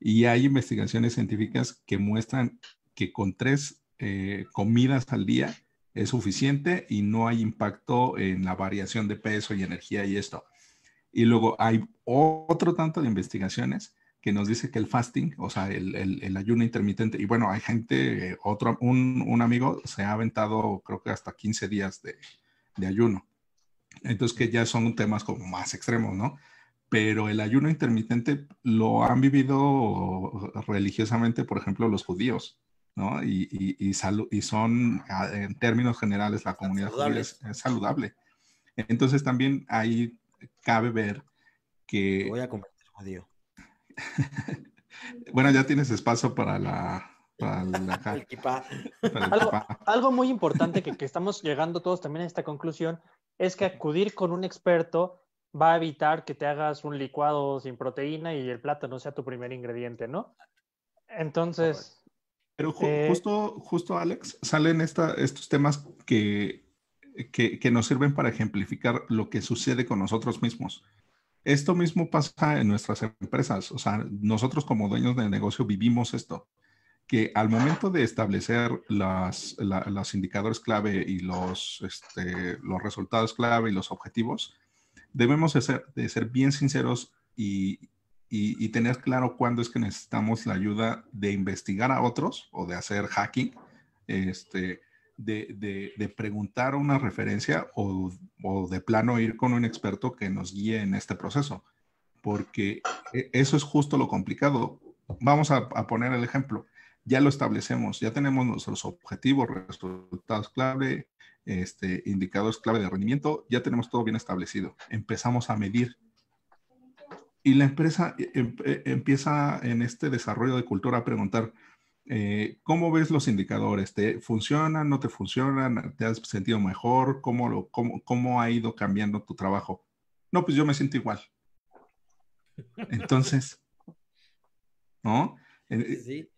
Y hay investigaciones científicas que muestran que con tres eh, comidas al día es suficiente y no hay impacto en la variación de peso y energía y esto. Y luego hay otro tanto de investigaciones que nos dice que el fasting, o sea, el, ayuno intermitente, y bueno, hay gente, otro, un, amigo se ha aventado creo que hasta 15 días de, de ayuno. Entonces, que ya son temas como más extremos, ¿no? Pero el ayuno intermitente lo han vivido religiosamente, por ejemplo, los judíos, ¿no? Y, y, y, son, ah, en términos generales, la comunidad judía es, saludable. Entonces, también ahí cabe ver que... Voy a convertir judío. bueno, ya tienes espacio para la, para algo, muy importante que, que, estamos llegando todos también a esta conclusión es que acudir con un experto va a evitar que te hagas un licuado sin proteína y el plátano sea tu primer ingrediente, ¿no? Entonces... Pero eh, justo, justo, Alex, salen esta, estos temas que, que, que nos sirven para ejemplificar lo que sucede con nosotros mismos. Esto mismo pasa en nuestras empresas. O sea, nosotros como dueños de negocio vivimos esto que al momento de establecer las, los indicadores clave y los, este, los resultados clave y los objetivos, debemos de ser, de ser bien sinceros y, y, tener claro cuándo es que necesitamos la ayuda de investigar a otros o de hacer hacking, este, de, de, de preguntar una referencia o, o, de plano ir con un experto que nos guíe en este proceso, porque e, eso es justo lo complicado. Vamos a, a poner el ejemplo ya lo establecemos, ya tenemos nuestros objetivos, resultados clave, este, indicadores clave de rendimiento, ya tenemos todo bien establecido. Empezamos a medir. Y la empresa eh, em, eh, empieza en este desarrollo de cultura a preguntar, eh, ¿cómo ves los indicadores? ¿Te funcionan? ¿No te funcionan? ¿Te has sentido mejor? ¿Cómo, lo, cómo, cómo ha ido cambiando tu trabajo? No, pues yo me siento igual. Entonces, ¿no? Sí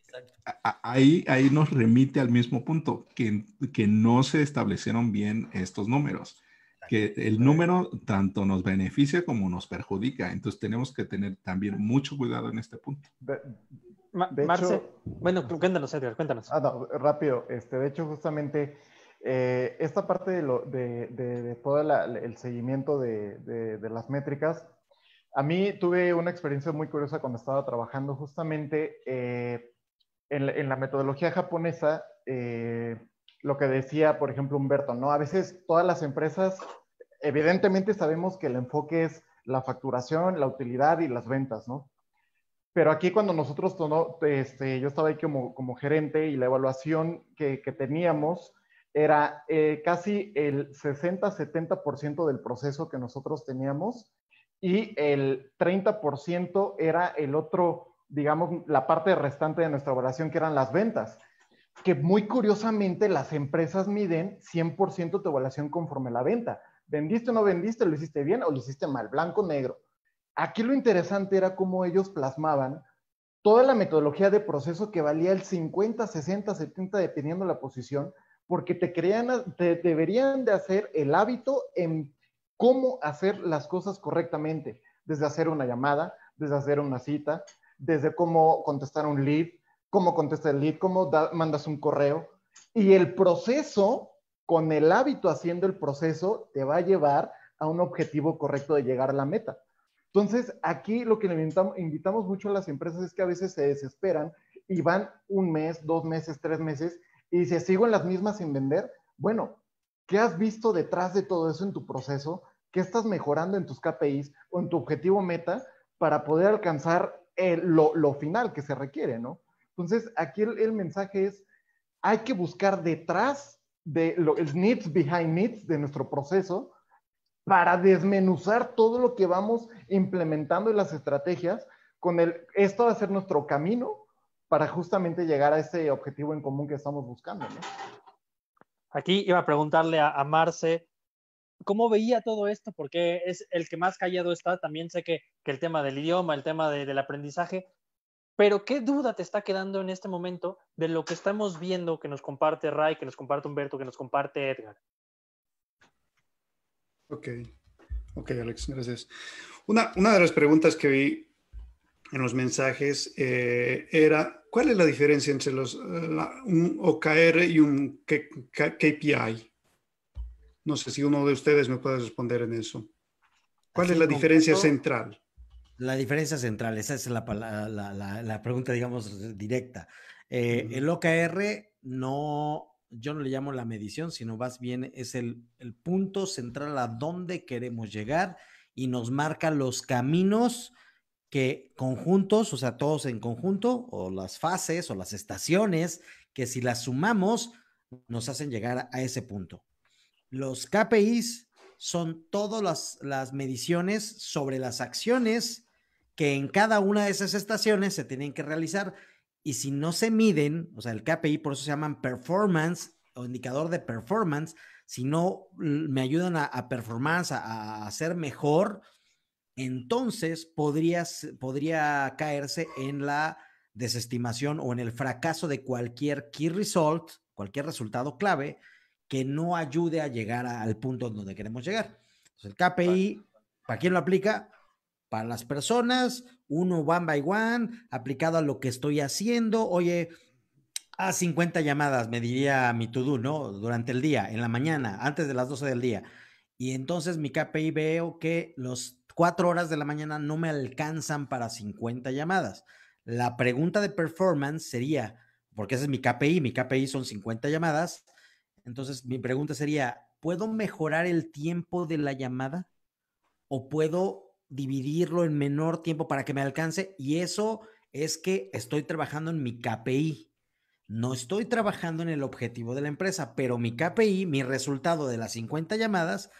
ahí, ahí nos remite al mismo punto, que, que no se establecieron bien estos números, que el número tanto nos beneficia como nos perjudica, entonces tenemos que tener también mucho cuidado en este punto. De, Marce, bueno, cuéntanos, Edgar, cuéntanos. Ah, no, rápido, este, de hecho, justamente eh, esta parte de, lo, de, de todo el seguimiento de, las métricas, a mí tuve una experiencia muy curiosa cuando estaba trabajando justamente. Eh, en, la metodología japonesa, eh, lo que decía, por ejemplo, Humberto, ¿no? A veces todas las empresas, evidentemente sabemos que el enfoque es la facturación, la utilidad y las ventas, ¿no? Pero aquí cuando nosotros, este, yo estaba ahí como, como gerente y la evaluación que, teníamos, era eh, casi el 60-70% del proceso que nosotros teníamos y el 30% era el otro, digamos, la parte restante de nuestra evaluación, que eran las ventas, que muy curiosamente las empresas miden 100% tu evaluación conforme la venta. ¿Vendiste o no vendiste? ¿Lo hiciste bien o lo hiciste mal? Blanco, negro. Aquí lo interesante era cómo ellos plasmaban toda la metodología de proceso que valía el 50, 60, 70, dependiendo de la posición, porque te, crean, te deberían de hacer el hábito en cómo hacer las cosas correctamente, desde hacer una llamada, desde hacer una cita, desde cómo contestar un lead, cómo contestar el lead, cómo mandas un correo. Y el proceso, con el hábito haciendo el proceso, te va a llevar a un objetivo correcto de llegar a la meta. Entonces, aquí lo que invitamos, invitamos mucho a las empresas es que a veces se desesperan y van un mes, dos meses, tres meses y si sigo en las mismas sin vender, bueno, ¿qué has visto detrás de todo eso en tu proceso? ¿Qué estás mejorando en tus KPIs o en tu objetivo meta para poder alcanzar lo, final que se requiere, ¿no? Entonces, aquí el, mensaje es, hay que buscar detrás de lo, el needs behind needs de nuestro proceso para desmenuzar todo lo que vamos implementando en las estrategias con el, esto va a ser nuestro camino para justamente llegar a ese objetivo en común que estamos buscando. Aquí iba a preguntarle a, Marce, ¿cómo veía todo esto? Porque es el que más callado está. También sé que, el tema del idioma, el tema del aprendizaje, pero ¿qué duda te está quedando en este momento de lo que estamos viendo que nos comparte Ray, que nos comparte Humberto, que nos comparte Edgar? Ok, ok, Alex, gracias. Una, una de las preguntas que vi en los mensajes eh, era, ¿cuál es la diferencia entre los, un OKR y un KPI? No sé si uno de ustedes me puede responder en eso. ¿Cuál es la diferencia central? La diferencia central, esa es la, la, pregunta, digamos, directa. Eh, el OKR no, yo no le llamo la medición, sino más bien es el, el punto central a dónde queremos llegar y nos marca los caminos que conjuntos, o sea, todos en conjunto, o las fases o las estaciones, que si las sumamos, nos hacen llegar a ese punto. Los KPIs son todas las, las mediciones sobre las acciones que en cada una de esas estaciones se tienen que realizar. Y si no se miden, o sea, el KPI por eso se llaman performance o indicador de performance, si no me ayudan a, a performance, a, a ser mejor, entonces podría, podría caerse en la desestimación o en el fracaso de cualquier key result, cualquier resultado clave que no ayude a llegar al punto donde queremos llegar. Entonces, el KPI, ¿para quién lo aplica? Para las personas, uno one by one, aplicado a lo que estoy haciendo. Oye, a 50 llamadas, me diría mi to-do, ¿no? Durante el día, en la mañana, antes de las 12 del día. Y entonces mi KPI veo que los cuatro horas de la mañana no me alcanzan para 50 llamadas. La pregunta de performance sería, porque ese es mi KPI, mi KPI son 50 llamadas, entonces mi pregunta sería, ¿puedo mejorar el tiempo de la llamada? ¿O puedo dividirlo en menor tiempo para que me alcance? Y eso es que estoy trabajando en mi KPI. No estoy trabajando en el objetivo de la empresa, pero mi KPI, mi resultado de las 50 llamadas,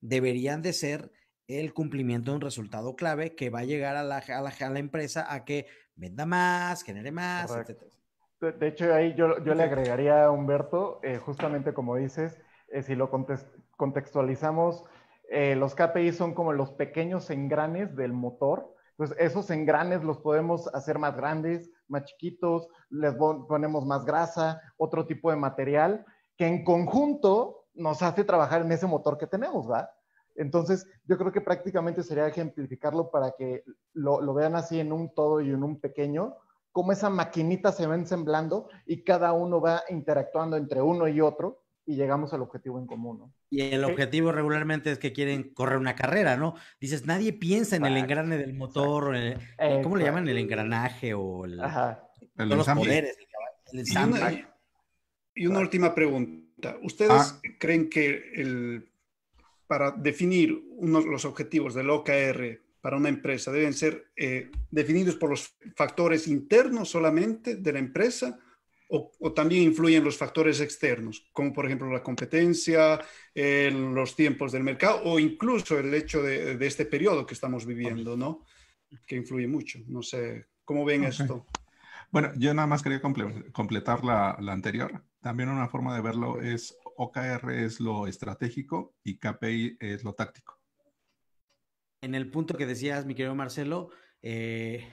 deberían de ser el cumplimiento de un resultado clave que va a llegar a la, a la, empresa a que venda más, genere más, etc. De, hecho, ahí yo, yo le agregaría a Humberto, eh, justamente como dices, eh, si lo contextualizamos, eh, los KPI son como los pequeños engranes del motor. Entonces, esos engranes los podemos hacer más grandes, más chiquitos, les ponemos más grasa, otro tipo de material, que en conjunto nos hace trabajar en ese motor que tenemos, ¿va? Entonces, yo creo que prácticamente sería ejemplificarlo para que lo, vean así en un todo y en un pequeño, cómo esa maquinita se va ensemblando y cada uno va interactuando entre uno y otro y llegamos al objetivo en común. Y el objetivo regularmente es que quieren correr una carrera, ¿no? Dices, nadie piensa en el engrane del motor, ¿cómo le llaman? El engranaje o el, los poderes. y, una, última pregunta. ¿Ustedes ah. creen que el para definir unos, los objetivos del OKR para una empresa deben ser eh, definidos por los factores internos solamente de la empresa o, también influyen los factores externos, como por ejemplo la competencia, los tiempos del mercado o incluso el hecho de, este periodo que estamos viviendo, ¿no? Que influye mucho. No sé, ¿cómo ven esto? Bueno, yo nada más quería completar la, la, anterior. También una forma de verlo es OKR es lo estratégico y KPI es lo táctico. En el punto que decías, mi querido Marcelo, eh,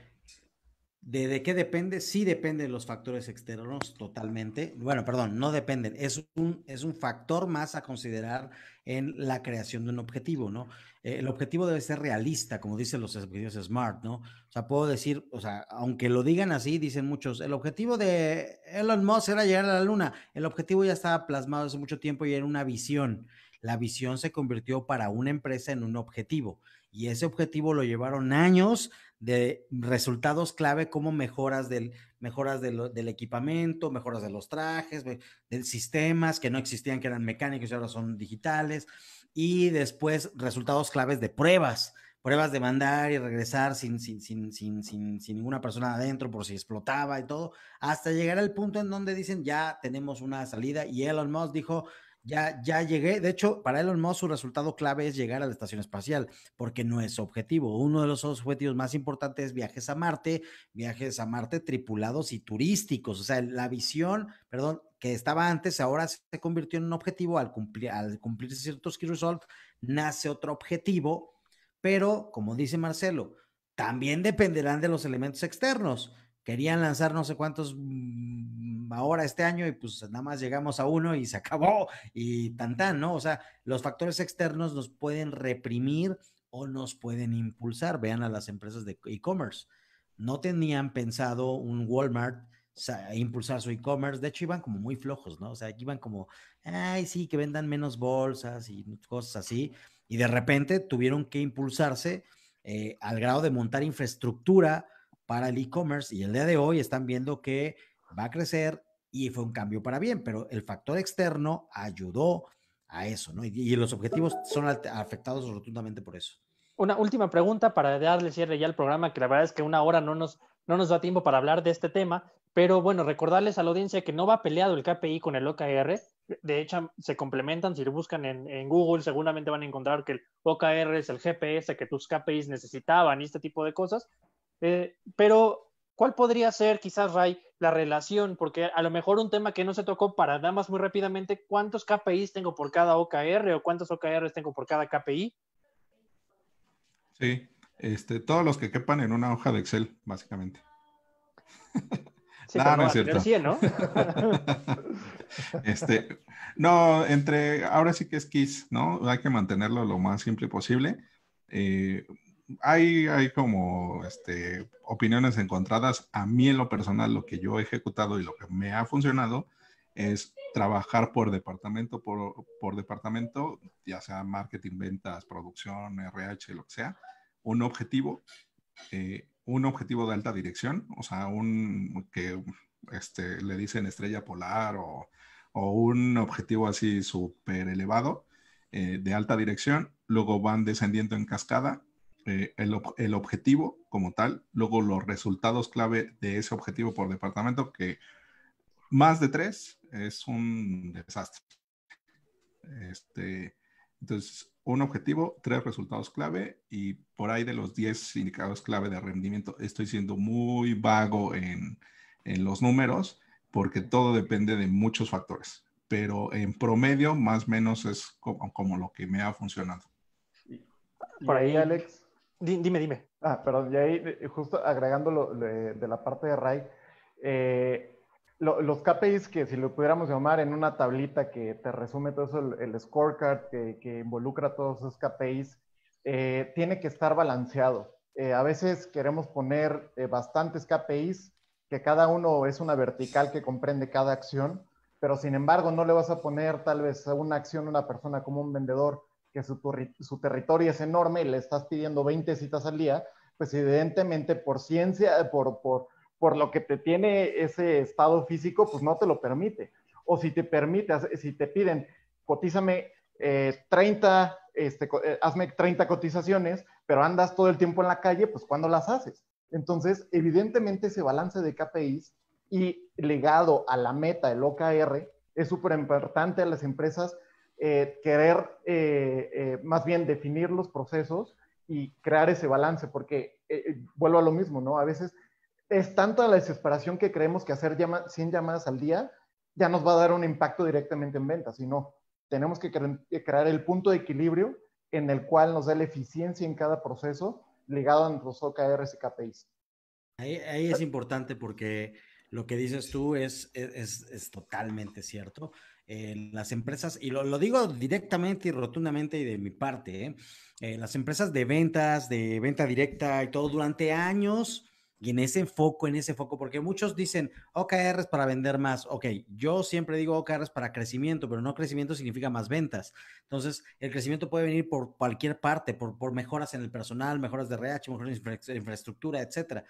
¿De, qué depende? Sí depende de los factores externos totalmente. Bueno, perdón, no dependen. Es un, es un factor más a considerar en la creación de un objetivo, ¿no? Eh, el objetivo debe ser realista, como dicen los objetivos SMART, ¿no? O sea, puedo decir, o sea, aunque lo digan así, dicen muchos, el objetivo de Elon Musk era llegar a la luna. El objetivo ya estaba plasmado hace mucho tiempo y era una visión. La visión se convirtió para una empresa en un objetivo y ese objetivo lo llevaron años de resultados clave como mejoras del, mejoras del equipamiento, mejoras de los trajes, de sistemas que no existían, que eran mecánicos y ahora son digitales, y después resultados claves de pruebas, pruebas de mandar y regresar sin, sin, sin, sin, sin, sin ninguna persona adentro por si explotaba y todo, hasta llegar al punto en donde dicen ya tenemos una salida y Elon Musk dijo, ya, ya llegué. De hecho, para Elon Musk su resultado clave es llegar a la estación espacial, porque no es objetivo. Uno de los objetivos más importantes es viajes a Marte, viajes a Marte tripulados y turísticos. O sea, la visión, perdón, que estaba antes, ahora se convirtió en un objetivo al cumplir, al cumplirse ciertos key results, nace otro objetivo, pero como dice Marcelo, también dependerán de los elementos externos querían lanzar no sé cuántos mm, ahora este año y pues nada más llegamos a uno y se acabó y tan tan, ¿no? O sea, los factores externos nos pueden reprimir o nos pueden impulsar. Vean a las empresas de e-commerce. No tenían pensado un Walmart impulsar su e-commerce. De hecho, iban como muy flojos, ¿no? O sea, iban como, ay, sí, que vendan menos bolsas y cosas así. Y de repente tuvieron que impulsarse eh, al grado de montar infraestructura para el e-commerce y el día de hoy están viendo que va a crecer y fue un cambio para bien, pero el factor externo ayudó a eso, ¿no? Y, los objetivos son afectados rotundamente por eso. Una última pregunta para darle cierre ya al programa, que la verdad es que una hora no nos, no nos da tiempo para hablar de este tema, pero bueno, recordarles a la audiencia que no va peleado el KPI con el OKR. De hecho, se complementan. Si lo buscan en, en, Google, seguramente van a encontrar que el OKR es el GPS que tus KPIs necesitaban y este tipo de cosas. Eh, pero, ¿cuál podría ser, quizás, Ray, la relación? Porque a lo mejor un tema que no se tocó para nada más muy rápidamente, ¿cuántos KPIs tengo por cada OKR o cuántos OKRs tengo por cada KPI? Sí, este, todos los que quepan en una hoja de Excel, básicamente. Sí, no, no, es cierto. 100, ¿no? este, no, entre, ahora sí que es KISS, ¿no? Hay que mantenerlo lo más simple posible. Eh, hay, como este, opiniones encontradas. A mí en lo personal, lo que yo he ejecutado y lo que me ha funcionado es trabajar por departamento, por, por departamento, ya sea marketing, ventas, producción, RH, lo que sea, un objetivo, eh, un objetivo de alta dirección, o sea, un que este, le dicen estrella polar o, o un objetivo así súper elevado eh, de alta dirección, luego van descendiendo en cascada eh, el, objetivo como tal, luego los resultados clave de ese objetivo por departamento, que más de tres es un desastre. Este, entonces, un objetivo, tres resultados clave y por ahí de los 10 indicadores clave de rendimiento, estoy siendo muy vago en, en los números porque todo depende de muchos factores, pero en promedio más o menos es como, como lo que me ha funcionado. Por ahí, Alex, Dime, dime. Ah, perdón, y ahí eh, justo agregando de, la parte de Ray, eh, los KPIs que si lo pudiéramos llamar en una tablita que te resume todo eso, el, scorecard que, involucra todos esos KPIs, eh, tiene que estar balanceado. a veces queremos poner bastantes KPIs, que cada uno es una vertical que comprende cada acción, pero sin embargo no le vas a poner tal vez a una acción a una persona como un vendedor que su, su, territorio es enorme y le estás pidiendo 20 citas al día, pues evidentemente por ciencia, por, por, por lo que te tiene ese estado físico, pues no te lo permite. O si te permite, si te piden, cotízame 30, eh, este, eh, hazme 30 cotizaciones, pero andas todo el tiempo en la calle, pues ¿cuándo las haces? Entonces, evidentemente ese balance de KPIs y ligado a la meta del OKR, es súper importante a las empresas eh, querer eh, eh, más bien definir los procesos y crear ese balance, porque vuelvo a lo mismo, ¿no? A veces es tanta la desesperación que creemos que hacer 100 llamadas al día ya nos va a dar un impacto directamente en ventas, y no, tenemos que crear el punto de equilibrio en el cual nos dé la eficiencia en cada proceso ligado a nuestros OKRs y KPIs. Ahí, ahí es importante porque lo que dices tú es, es, es totalmente cierto. Las empresas, y lo, digo directamente y rotundamente y de mi parte, ¿eh? Eh, las empresas de ventas, de venta directa y todo durante años, y en ese foco, en ese foco, porque muchos dicen OKRs para vender más. Ok, yo siempre digo OKRs para crecimiento, pero no crecimiento significa más ventas. Entonces, el crecimiento puede venir por cualquier parte, por, por mejoras en el personal, mejoras de RH, mejoras de infraestructura, etcétera.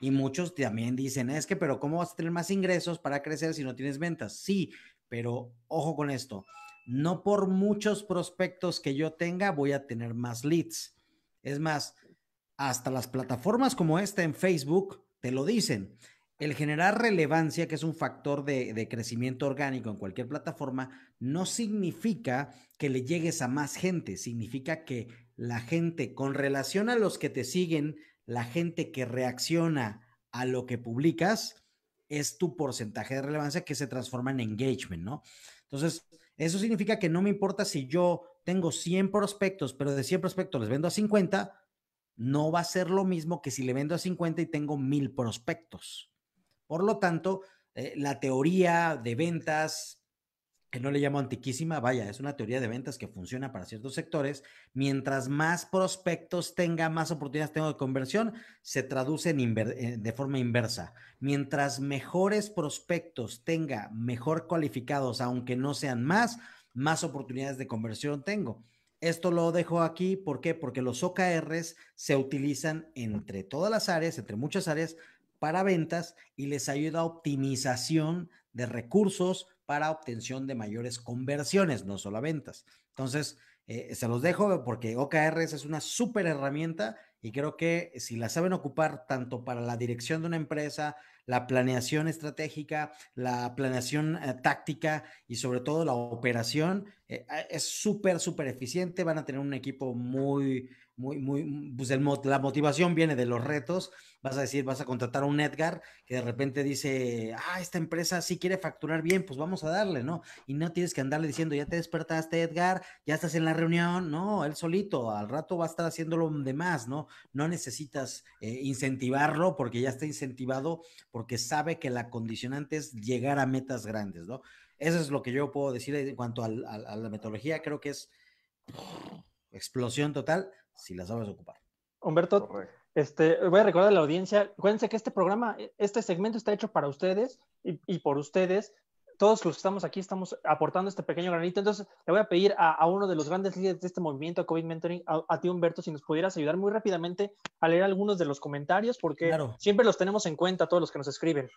Y muchos también dicen, es que, pero ¿cómo vas a tener más ingresos para crecer si no tienes ventas? Sí, pero ojo con esto, no por muchos prospectos que yo tenga voy a tener más leads. Es más, hasta las plataformas como esta en Facebook te lo dicen. El generar relevancia, que es un factor de, crecimiento orgánico en cualquier plataforma, no significa que le llegues a más gente, significa que la gente, con relación a los que te siguen, la gente que reacciona a lo que publicas, es tu porcentaje de relevancia que se transforma en engagement, ¿no? Entonces, eso significa que no me importa si yo tengo 100 prospectos, pero de 100 prospectos les vendo a 50, no va a ser lo mismo que si le vendo a 50 y tengo 1000 prospectos. Por lo tanto, eh, la teoría de ventas, que no le llamo antiquísima, vaya, es una teoría de ventas que funciona para ciertos sectores. Mientras más prospectos tenga, más oportunidades tengo de conversión, se traduce en eh, de forma inversa. Mientras mejores prospectos tenga, mejor cualificados, aunque no sean más, más oportunidades de conversión tengo. Esto lo dejo aquí, ¿por qué? Porque los OKRs se utilizan entre todas las áreas, entre muchas áreas, para ventas y les ayuda a optimización de recursos, para obtención de mayores conversiones, no solo ventas. Entonces, eh, se los dejo porque OKRs es una súper herramienta y creo que si la saben ocupar tanto para la dirección de una empresa, la planeación estratégica, la planeación eh, táctica y sobre todo la operación, eh, es súper, súper eficiente. Van a tener un equipo muy, muy, muy, pues la motivación viene de los retos. Vas a decir, vas a contratar a un Edgar que de repente dice, ah, esta empresa sí quiere facturar bien, pues vamos a darle, ¿no? Y no tienes que andarle diciendo, ya te despertaste, Edgar, ya estás en la reunión. No, él solito, al rato va a estar haciéndolo de más, ¿no? No necesitas eh, incentivarlo porque ya está incentivado, porque sabe que la condicionante es llegar a metas grandes, ¿no? Eso es lo que yo puedo decir en cuanto a la metodología. Creo que es explosión total si la sabes ocupar. Humberto, este, voy a recordar a la audiencia, acuérdense que este programa, e, este segmento está hecho para ustedes y, por ustedes. Todos los que estamos aquí estamos aportando este pequeño granito. Entonces, le voy a pedir a, uno de los grandes líderes de este movimiento, COVID Mentoring, a, ti, Humberto, si nos pudieras ayudar muy rápidamente a leer algunos de los comentarios, porque siempre los tenemos en cuenta, todos los que nos escriben.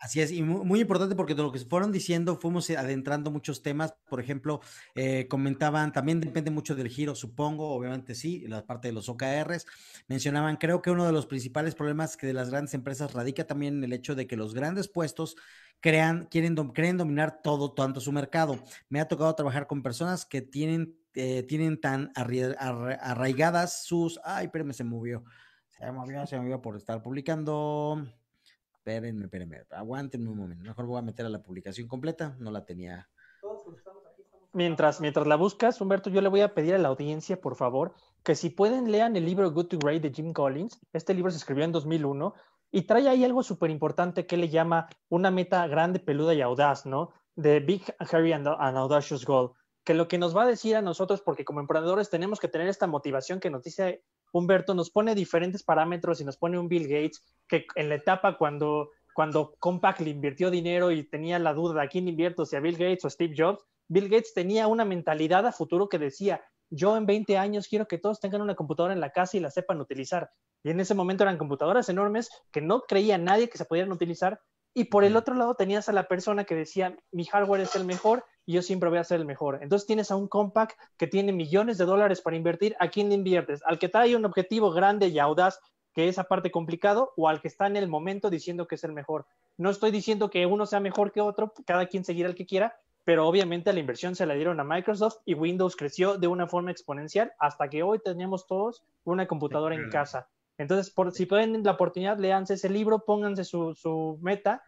Así es, y muy, importante porque de lo que se fueron diciendo fuimos adentrando muchos temas. Por ejemplo, eh, comentaban, también depende mucho del giro, supongo, obviamente sí, la parte de los OKRs. Mencionaban, creo que uno de los principales problemas que de las grandes empresas radica también en el hecho de que los grandes puestos crean, quieren, creen dominar todo, tanto su mercado. Me ha tocado trabajar con personas que tienen, eh, tienen tan arraigadas sus. Ay, espérame, se movió. Se movió, se movió por estar publicando. Espérenme, espérenme, aguántenme un momento. Mejor voy a meter a la publicación completa, no la tenía. Mientras, mientras la buscas, Humberto, yo le voy a pedir a la audiencia, por favor, que si pueden lean el libro Good to Great de Jim Collins. Este libro se escribió en 2001 y trae ahí algo súper importante que le llama una meta grande, peluda y audaz, ¿no? De Big, Hairy and, and Audacious Goal. Que lo que nos va a decir a nosotros, porque como emprendedores tenemos que tener esta motivación que nos dice Humberto nos pone diferentes parámetros y nos pone un Bill Gates que en la etapa cuando, cuando Compaq le invirtió dinero y tenía la duda de a quién invierto, si a Bill Gates o Steve Jobs, Bill Gates tenía una mentalidad a futuro que decía, yo en 20 años quiero que todos tengan una computadora en la casa y la sepan utilizar. Y en ese momento eran computadoras enormes que no creía nadie que se pudieran utilizar. Y por el otro lado tenías a la persona que decía, mi hardware es el mejor y yo siempre voy a ser el mejor. Entonces tienes a un Compaq que tiene millones de dólares para invertir. ¿A quién le inviertes? Al que trae un objetivo grande y audaz que esa parte complicado o al que está en el momento diciendo que es el mejor. No estoy diciendo que uno sea mejor que otro, cada quien seguirá el que quiera, pero obviamente la inversión se la dieron a Microsoft y Windows creció de una forma exponencial hasta que hoy tenemos todos una computadora en casa. Entonces, por, si pueden la oportunidad, leanse ese libro, pónganse su, su meta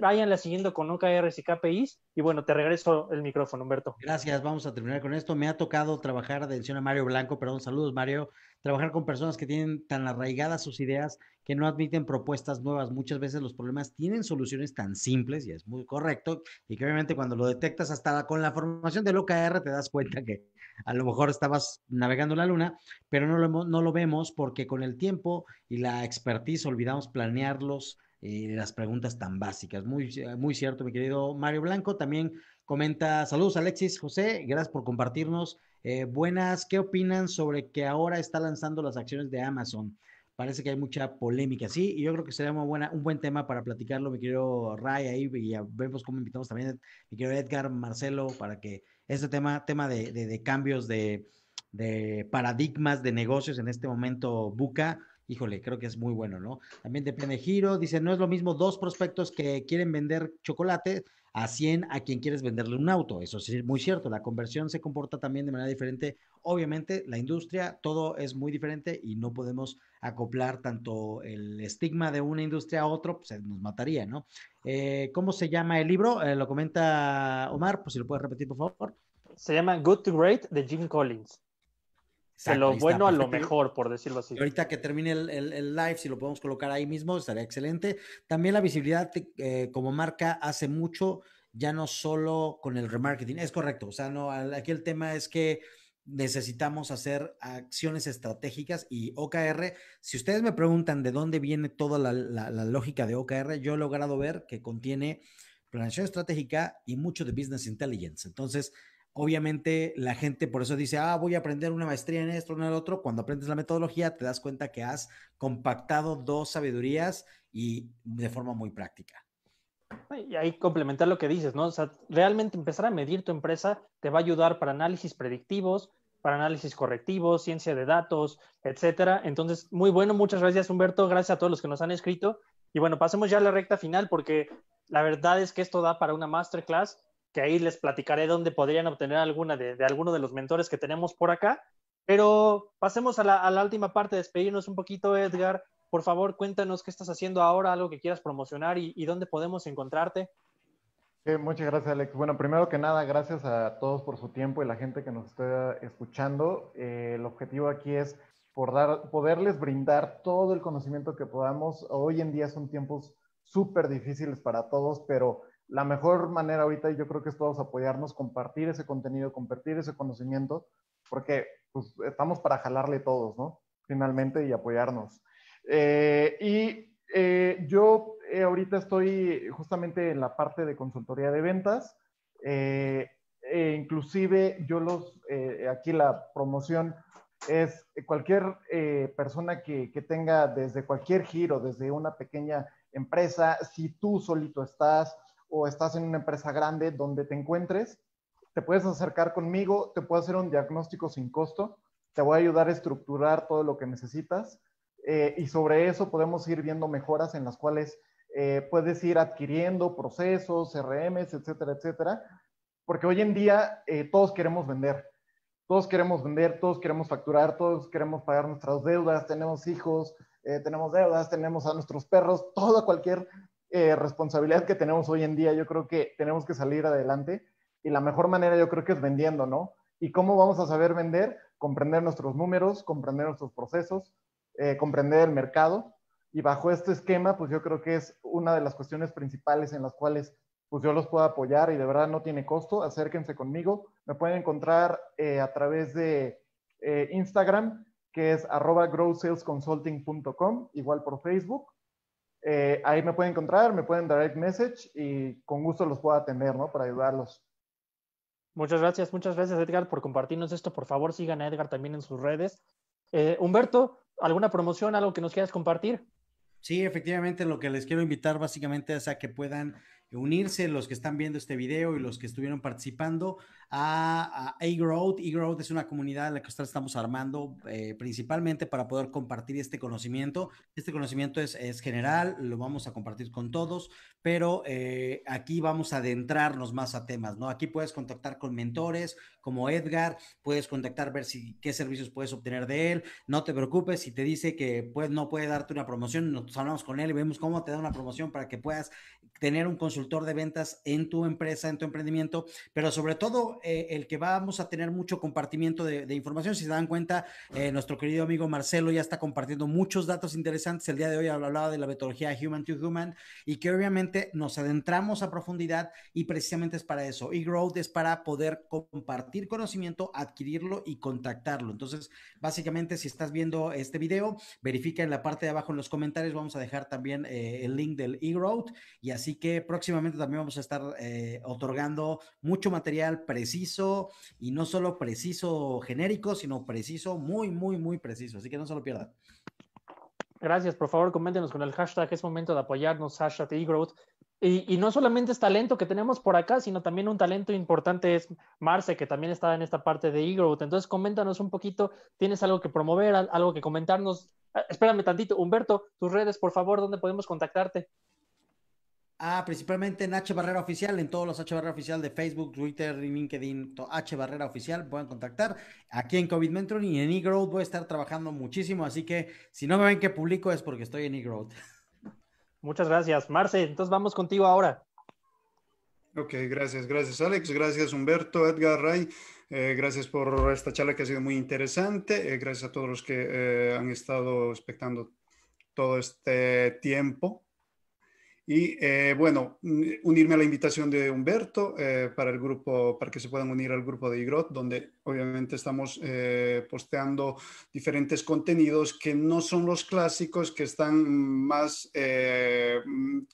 váyanla siguiendo con OKRs y KPIs. Y bueno, te regreso el micrófono, Humberto. Gracias, vamos a terminar con esto. Me ha tocado trabajar, atención a Mario Blanco, perdón, saludos Mario, trabajar con personas que tienen tan arraigadas sus ideas que no admiten propuestas nuevas. Muchas veces los problemas tienen soluciones tan simples y es muy correcto y que obviamente cuando lo detectas hasta con la formación del OKR te das cuenta que a lo mejor estabas navegando la luna, pero no lo, no lo vemos porque con el tiempo y la expertise olvidamos planearlos, eh, las preguntas tan básicas. Muy, muy cierto, mi querido Mario Blanco. También comenta, saludos Alexis, José, gracias por compartirnos. Eh, buenas, ¿qué opinan sobre que ahora está lanzando las acciones de Amazon? Parece que hay mucha polémica, sí, y yo creo que sería buena, un buen tema para platicarlo, mi querido Ray, ahí, y vemos cómo invitamos también mi querido Edgar, Marcelo, para que este tema, tema de, de cambios de, de paradigmas de negocios en este momento buca, híjole, creo que es muy bueno, ¿no? También depende giro, dice, no es lo mismo dos prospectos que quieren vender chocolate a 100 a quien quieres venderle un auto. Eso es muy cierto, la conversión se comporta también de manera diferente. Obviamente, la industria, todo es muy diferente y no podemos acoplar tanto el estigma de una industria a otro, pues nos mataría, ¿no? Eh, ¿Cómo se llama el libro? Eh, lo comenta Omar, pues si lo puedes repetir, por favor. Se llama Good to Great de Jim Collins de lo bueno a lo mejor, por decirlo así. Ahorita que termine el, live, si lo podemos colocar ahí mismo, estaría excelente. También la visibilidad eh, como marca hace mucho, ya no solo con el remarketing, es correcto. O sea, no, aquí el tema es que necesitamos hacer acciones estratégicas y OKR. Si ustedes me preguntan de dónde viene toda la, la lógica de OKR, yo he logrado ver que contiene planeación estratégica y mucho de business intelligence. Entonces, obviamente la gente por eso dice, ah, voy a aprender una maestría en esto, en el otro. Cuando aprendes la metodología, te das cuenta que has compactado dos sabidurías y de forma muy práctica. Y ahí complementar lo que dices, ¿no? O sea, realmente empezar a medir tu empresa te va a ayudar para análisis predictivos, para análisis correctivos, ciencia de datos, etcétera. Entonces, muy bueno, muchas gracias Humberto, gracias a todos los que nos han escrito. Y bueno, pasemos ya a la recta final porque la verdad es que esto da para una masterclass que ahí les platicaré dónde podrían obtener alguna de, alguno de los mentores que tenemos por acá. Pero pasemos a la, última parte, despedirnos un poquito, Edgar. Por favor, cuéntanos qué estás haciendo ahora, algo que quieras promocionar y, dónde podemos encontrarte. muchas gracias, Alex. Bueno, primero que nada, gracias a todos por su tiempo y la gente que nos está escuchando. Eh, el objetivo aquí es por dar, poderles brindar todo el conocimiento que podamos. Hoy en día son tiempos súper difíciles para todos, pero la mejor manera ahorita yo creo que es todos apoyarnos, compartir ese contenido, compartir ese conocimiento, porque pues, estamos para jalarle todos, ¿no? Finalmente y apoyarnos. Eh, y eh, yo eh, ahorita estoy justamente en la parte de consultoría de ventas. E inclusive yo los, aquí la promoción es cualquier persona que, que tenga desde cualquier giro, desde una pequeña empresa, si tú solito estás, o estás en una empresa grande donde te encuentres, te puedes acercar conmigo, te puedo hacer un diagnóstico sin costo, te voy a ayudar a estructurar todo lo que necesitas eh, y sobre eso podemos ir viendo mejoras en las cuales eh, puedes ir adquiriendo procesos, CRMs, etcétera, etcétera, porque hoy en día eh, todos queremos vender, todos queremos vender, todos queremos facturar, todos queremos pagar nuestras deudas, tenemos hijos, tenemos deudas, tenemos a nuestros perros, todo cualquier eh, responsabilidad que tenemos hoy en día, yo creo que tenemos que salir adelante y la mejor manera yo creo que es vendiendo, ¿no? ¿Y cómo vamos a saber vender? Comprender nuestros números, comprender nuestros procesos, eh, comprender el mercado y bajo este esquema, pues yo creo que es una de las cuestiones principales en las cuales pues yo los puedo apoyar y de verdad no tiene costo, acérquense conmigo, me pueden encontrar eh, a través de Instagram, que es arroba growsalesconsulting.com, igual por Facebook, eh, ahí me pueden encontrar, me pueden direct message y con gusto los puedo atender, ¿no? Para ayudarlos. Muchas gracias, muchas gracias Edgar por compartirnos esto. Por favor, sigan a Edgar también en sus redes. Eh, Humberto, ¿alguna promoción, algo que nos quieras compartir? Sí, efectivamente, lo que les quiero invitar básicamente es a que puedan unirse los que están viendo este video y los que estuvieron participando a, a growth E-Growth es una comunidad en la que estamos armando eh, principalmente para poder compartir este conocimiento. Este conocimiento es, es general, lo vamos a compartir con todos, pero eh, aquí vamos a adentrarnos más a temas, ¿no? Aquí puedes contactar con mentores como Edgar, puedes contactar, ver si qué servicios puedes obtener de él. No te preocupes si te dice que pues, no puede darte una promoción, nos hablamos con él y vemos cómo te da una promoción para que puedas tener un consultor de ventas en tu empresa, en tu emprendimiento, pero sobre todo eh, el que vamos a tener mucho compartimiento de, información. Si se dan cuenta, eh, nuestro querido amigo Marcelo ya está compartiendo muchos datos interesantes. El día de hoy hablaba de la metodología Human to Human y que obviamente nos adentramos a profundidad y precisamente es para eso. Y Growth es para poder compartir conocimiento, adquirirlo y contactarlo. Entonces, básicamente, si estás viendo este video, verifica en la parte de abajo en los comentarios. Vamos a dejar también eh, el link del eGrowth y así que próximamente también vamos a estar eh, otorgando mucho material preciso y no solo preciso genérico, sino preciso, muy, muy, muy preciso. Así que no se lo pierdan. Gracias, por favor, coméntenos con el hashtag, es momento de apoyarnos, hashtag eGrowth. Y, y, no solamente es talento que tenemos por acá, sino también un talento importante es Marce, que también está en esta parte de eGrowth. Entonces, coméntanos un poquito, ¿tienes algo que promover, algo que comentarnos? Ah, espérame tantito, Humberto, tus redes, por favor, ¿dónde podemos contactarte? Ah, principalmente en H Barrera Oficial, en todos los H Barrera Oficial de Facebook, Twitter, LinkedIn, H Barrera Oficial, pueden contactar. Aquí en COVID Mentoring y en eGrowth voy a estar trabajando muchísimo, así que si no me ven que publico es porque estoy en eGrowth. Muchas gracias, Marce. Entonces vamos contigo ahora. Ok, gracias, gracias Alex, gracias Humberto, Edgar, Ray, eh, gracias por esta charla que ha sido muy interesante, eh, gracias a todos los que eh, han estado expectando todo este tiempo. Y eh, bueno, unirme a la invitación de Humberto eh, para el grupo, para que se puedan unir al grupo de IGROT, donde obviamente estamos eh, posteando diferentes contenidos que no son los clásicos, que están más, que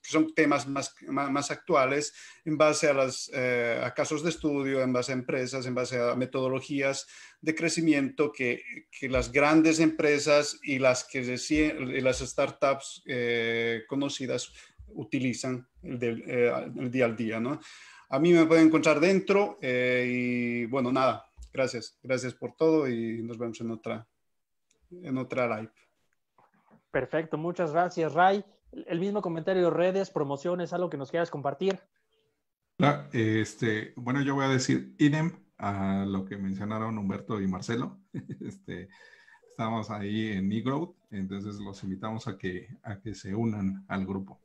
son temas más, más, actuales en base a, las, a casos de estudio, en base a empresas, en base a metodologías de crecimiento que, que las grandes empresas y las, que y las startups conocidas utilizan el, eh, el, día al día, ¿no? A mí me pueden encontrar dentro eh, y bueno, nada, gracias, gracias por todo y nos vemos en otra, en otra live. Perfecto, muchas gracias, Ray. El mismo comentario de redes, promociones, algo que nos quieras compartir. este, bueno, yo voy a decir idem a lo que mencionaron Humberto y Marcelo. Este, estamos ahí en eGrowth, entonces los invitamos a que, a que se unan al grupo.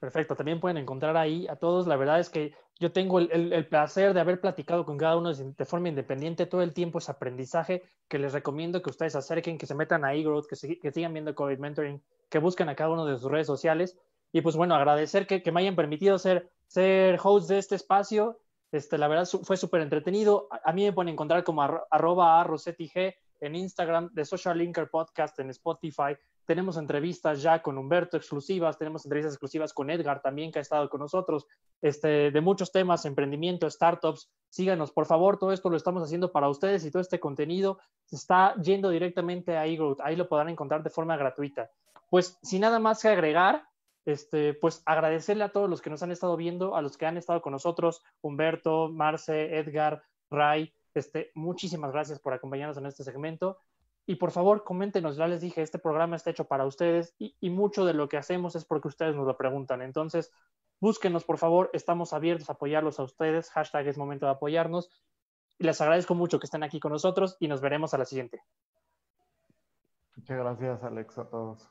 Perfecto, también pueden encontrar ahí a todos. La verdad es que yo tengo el, placer de haber platicado con cada uno de forma independiente todo el tiempo, es aprendizaje que les recomiendo que ustedes acerquen, que se metan a eGrowth, que, que sigan viendo COVID Mentoring, que busquen a cada uno de sus redes sociales. Y pues bueno, agradecer que, me hayan permitido ser, ser host de este espacio. Este, la verdad fue súper entretenido. A, mí me pueden encontrar como arroba en Instagram, de Social Linker Podcast en Spotify, tenemos entrevistas ya con Humberto exclusivas, tenemos entrevistas exclusivas con Edgar también, que ha estado con nosotros, este, de muchos temas, emprendimiento, startups. Síganos, por favor, todo esto lo estamos haciendo para ustedes y todo este contenido está yendo directamente a eGrowth. Ahí lo podrán encontrar de forma gratuita. Pues sin nada más que agregar, este, pues agradecerle a todos los que nos han estado viendo, a los que han estado con nosotros, Humberto, Marce, Edgar, Ray, este, muchísimas gracias por acompañarnos en este segmento. Y por favor, coméntenos, ya les dije, este programa está hecho para ustedes y, mucho de lo que hacemos es porque ustedes nos lo preguntan. Entonces, búsquenos, por favor, estamos abiertos a apoyarlos a ustedes. Hashtag es momento de apoyarnos. Les agradezco mucho que estén aquí con nosotros y nos veremos a la siguiente. Muchas gracias, Alex, a todos.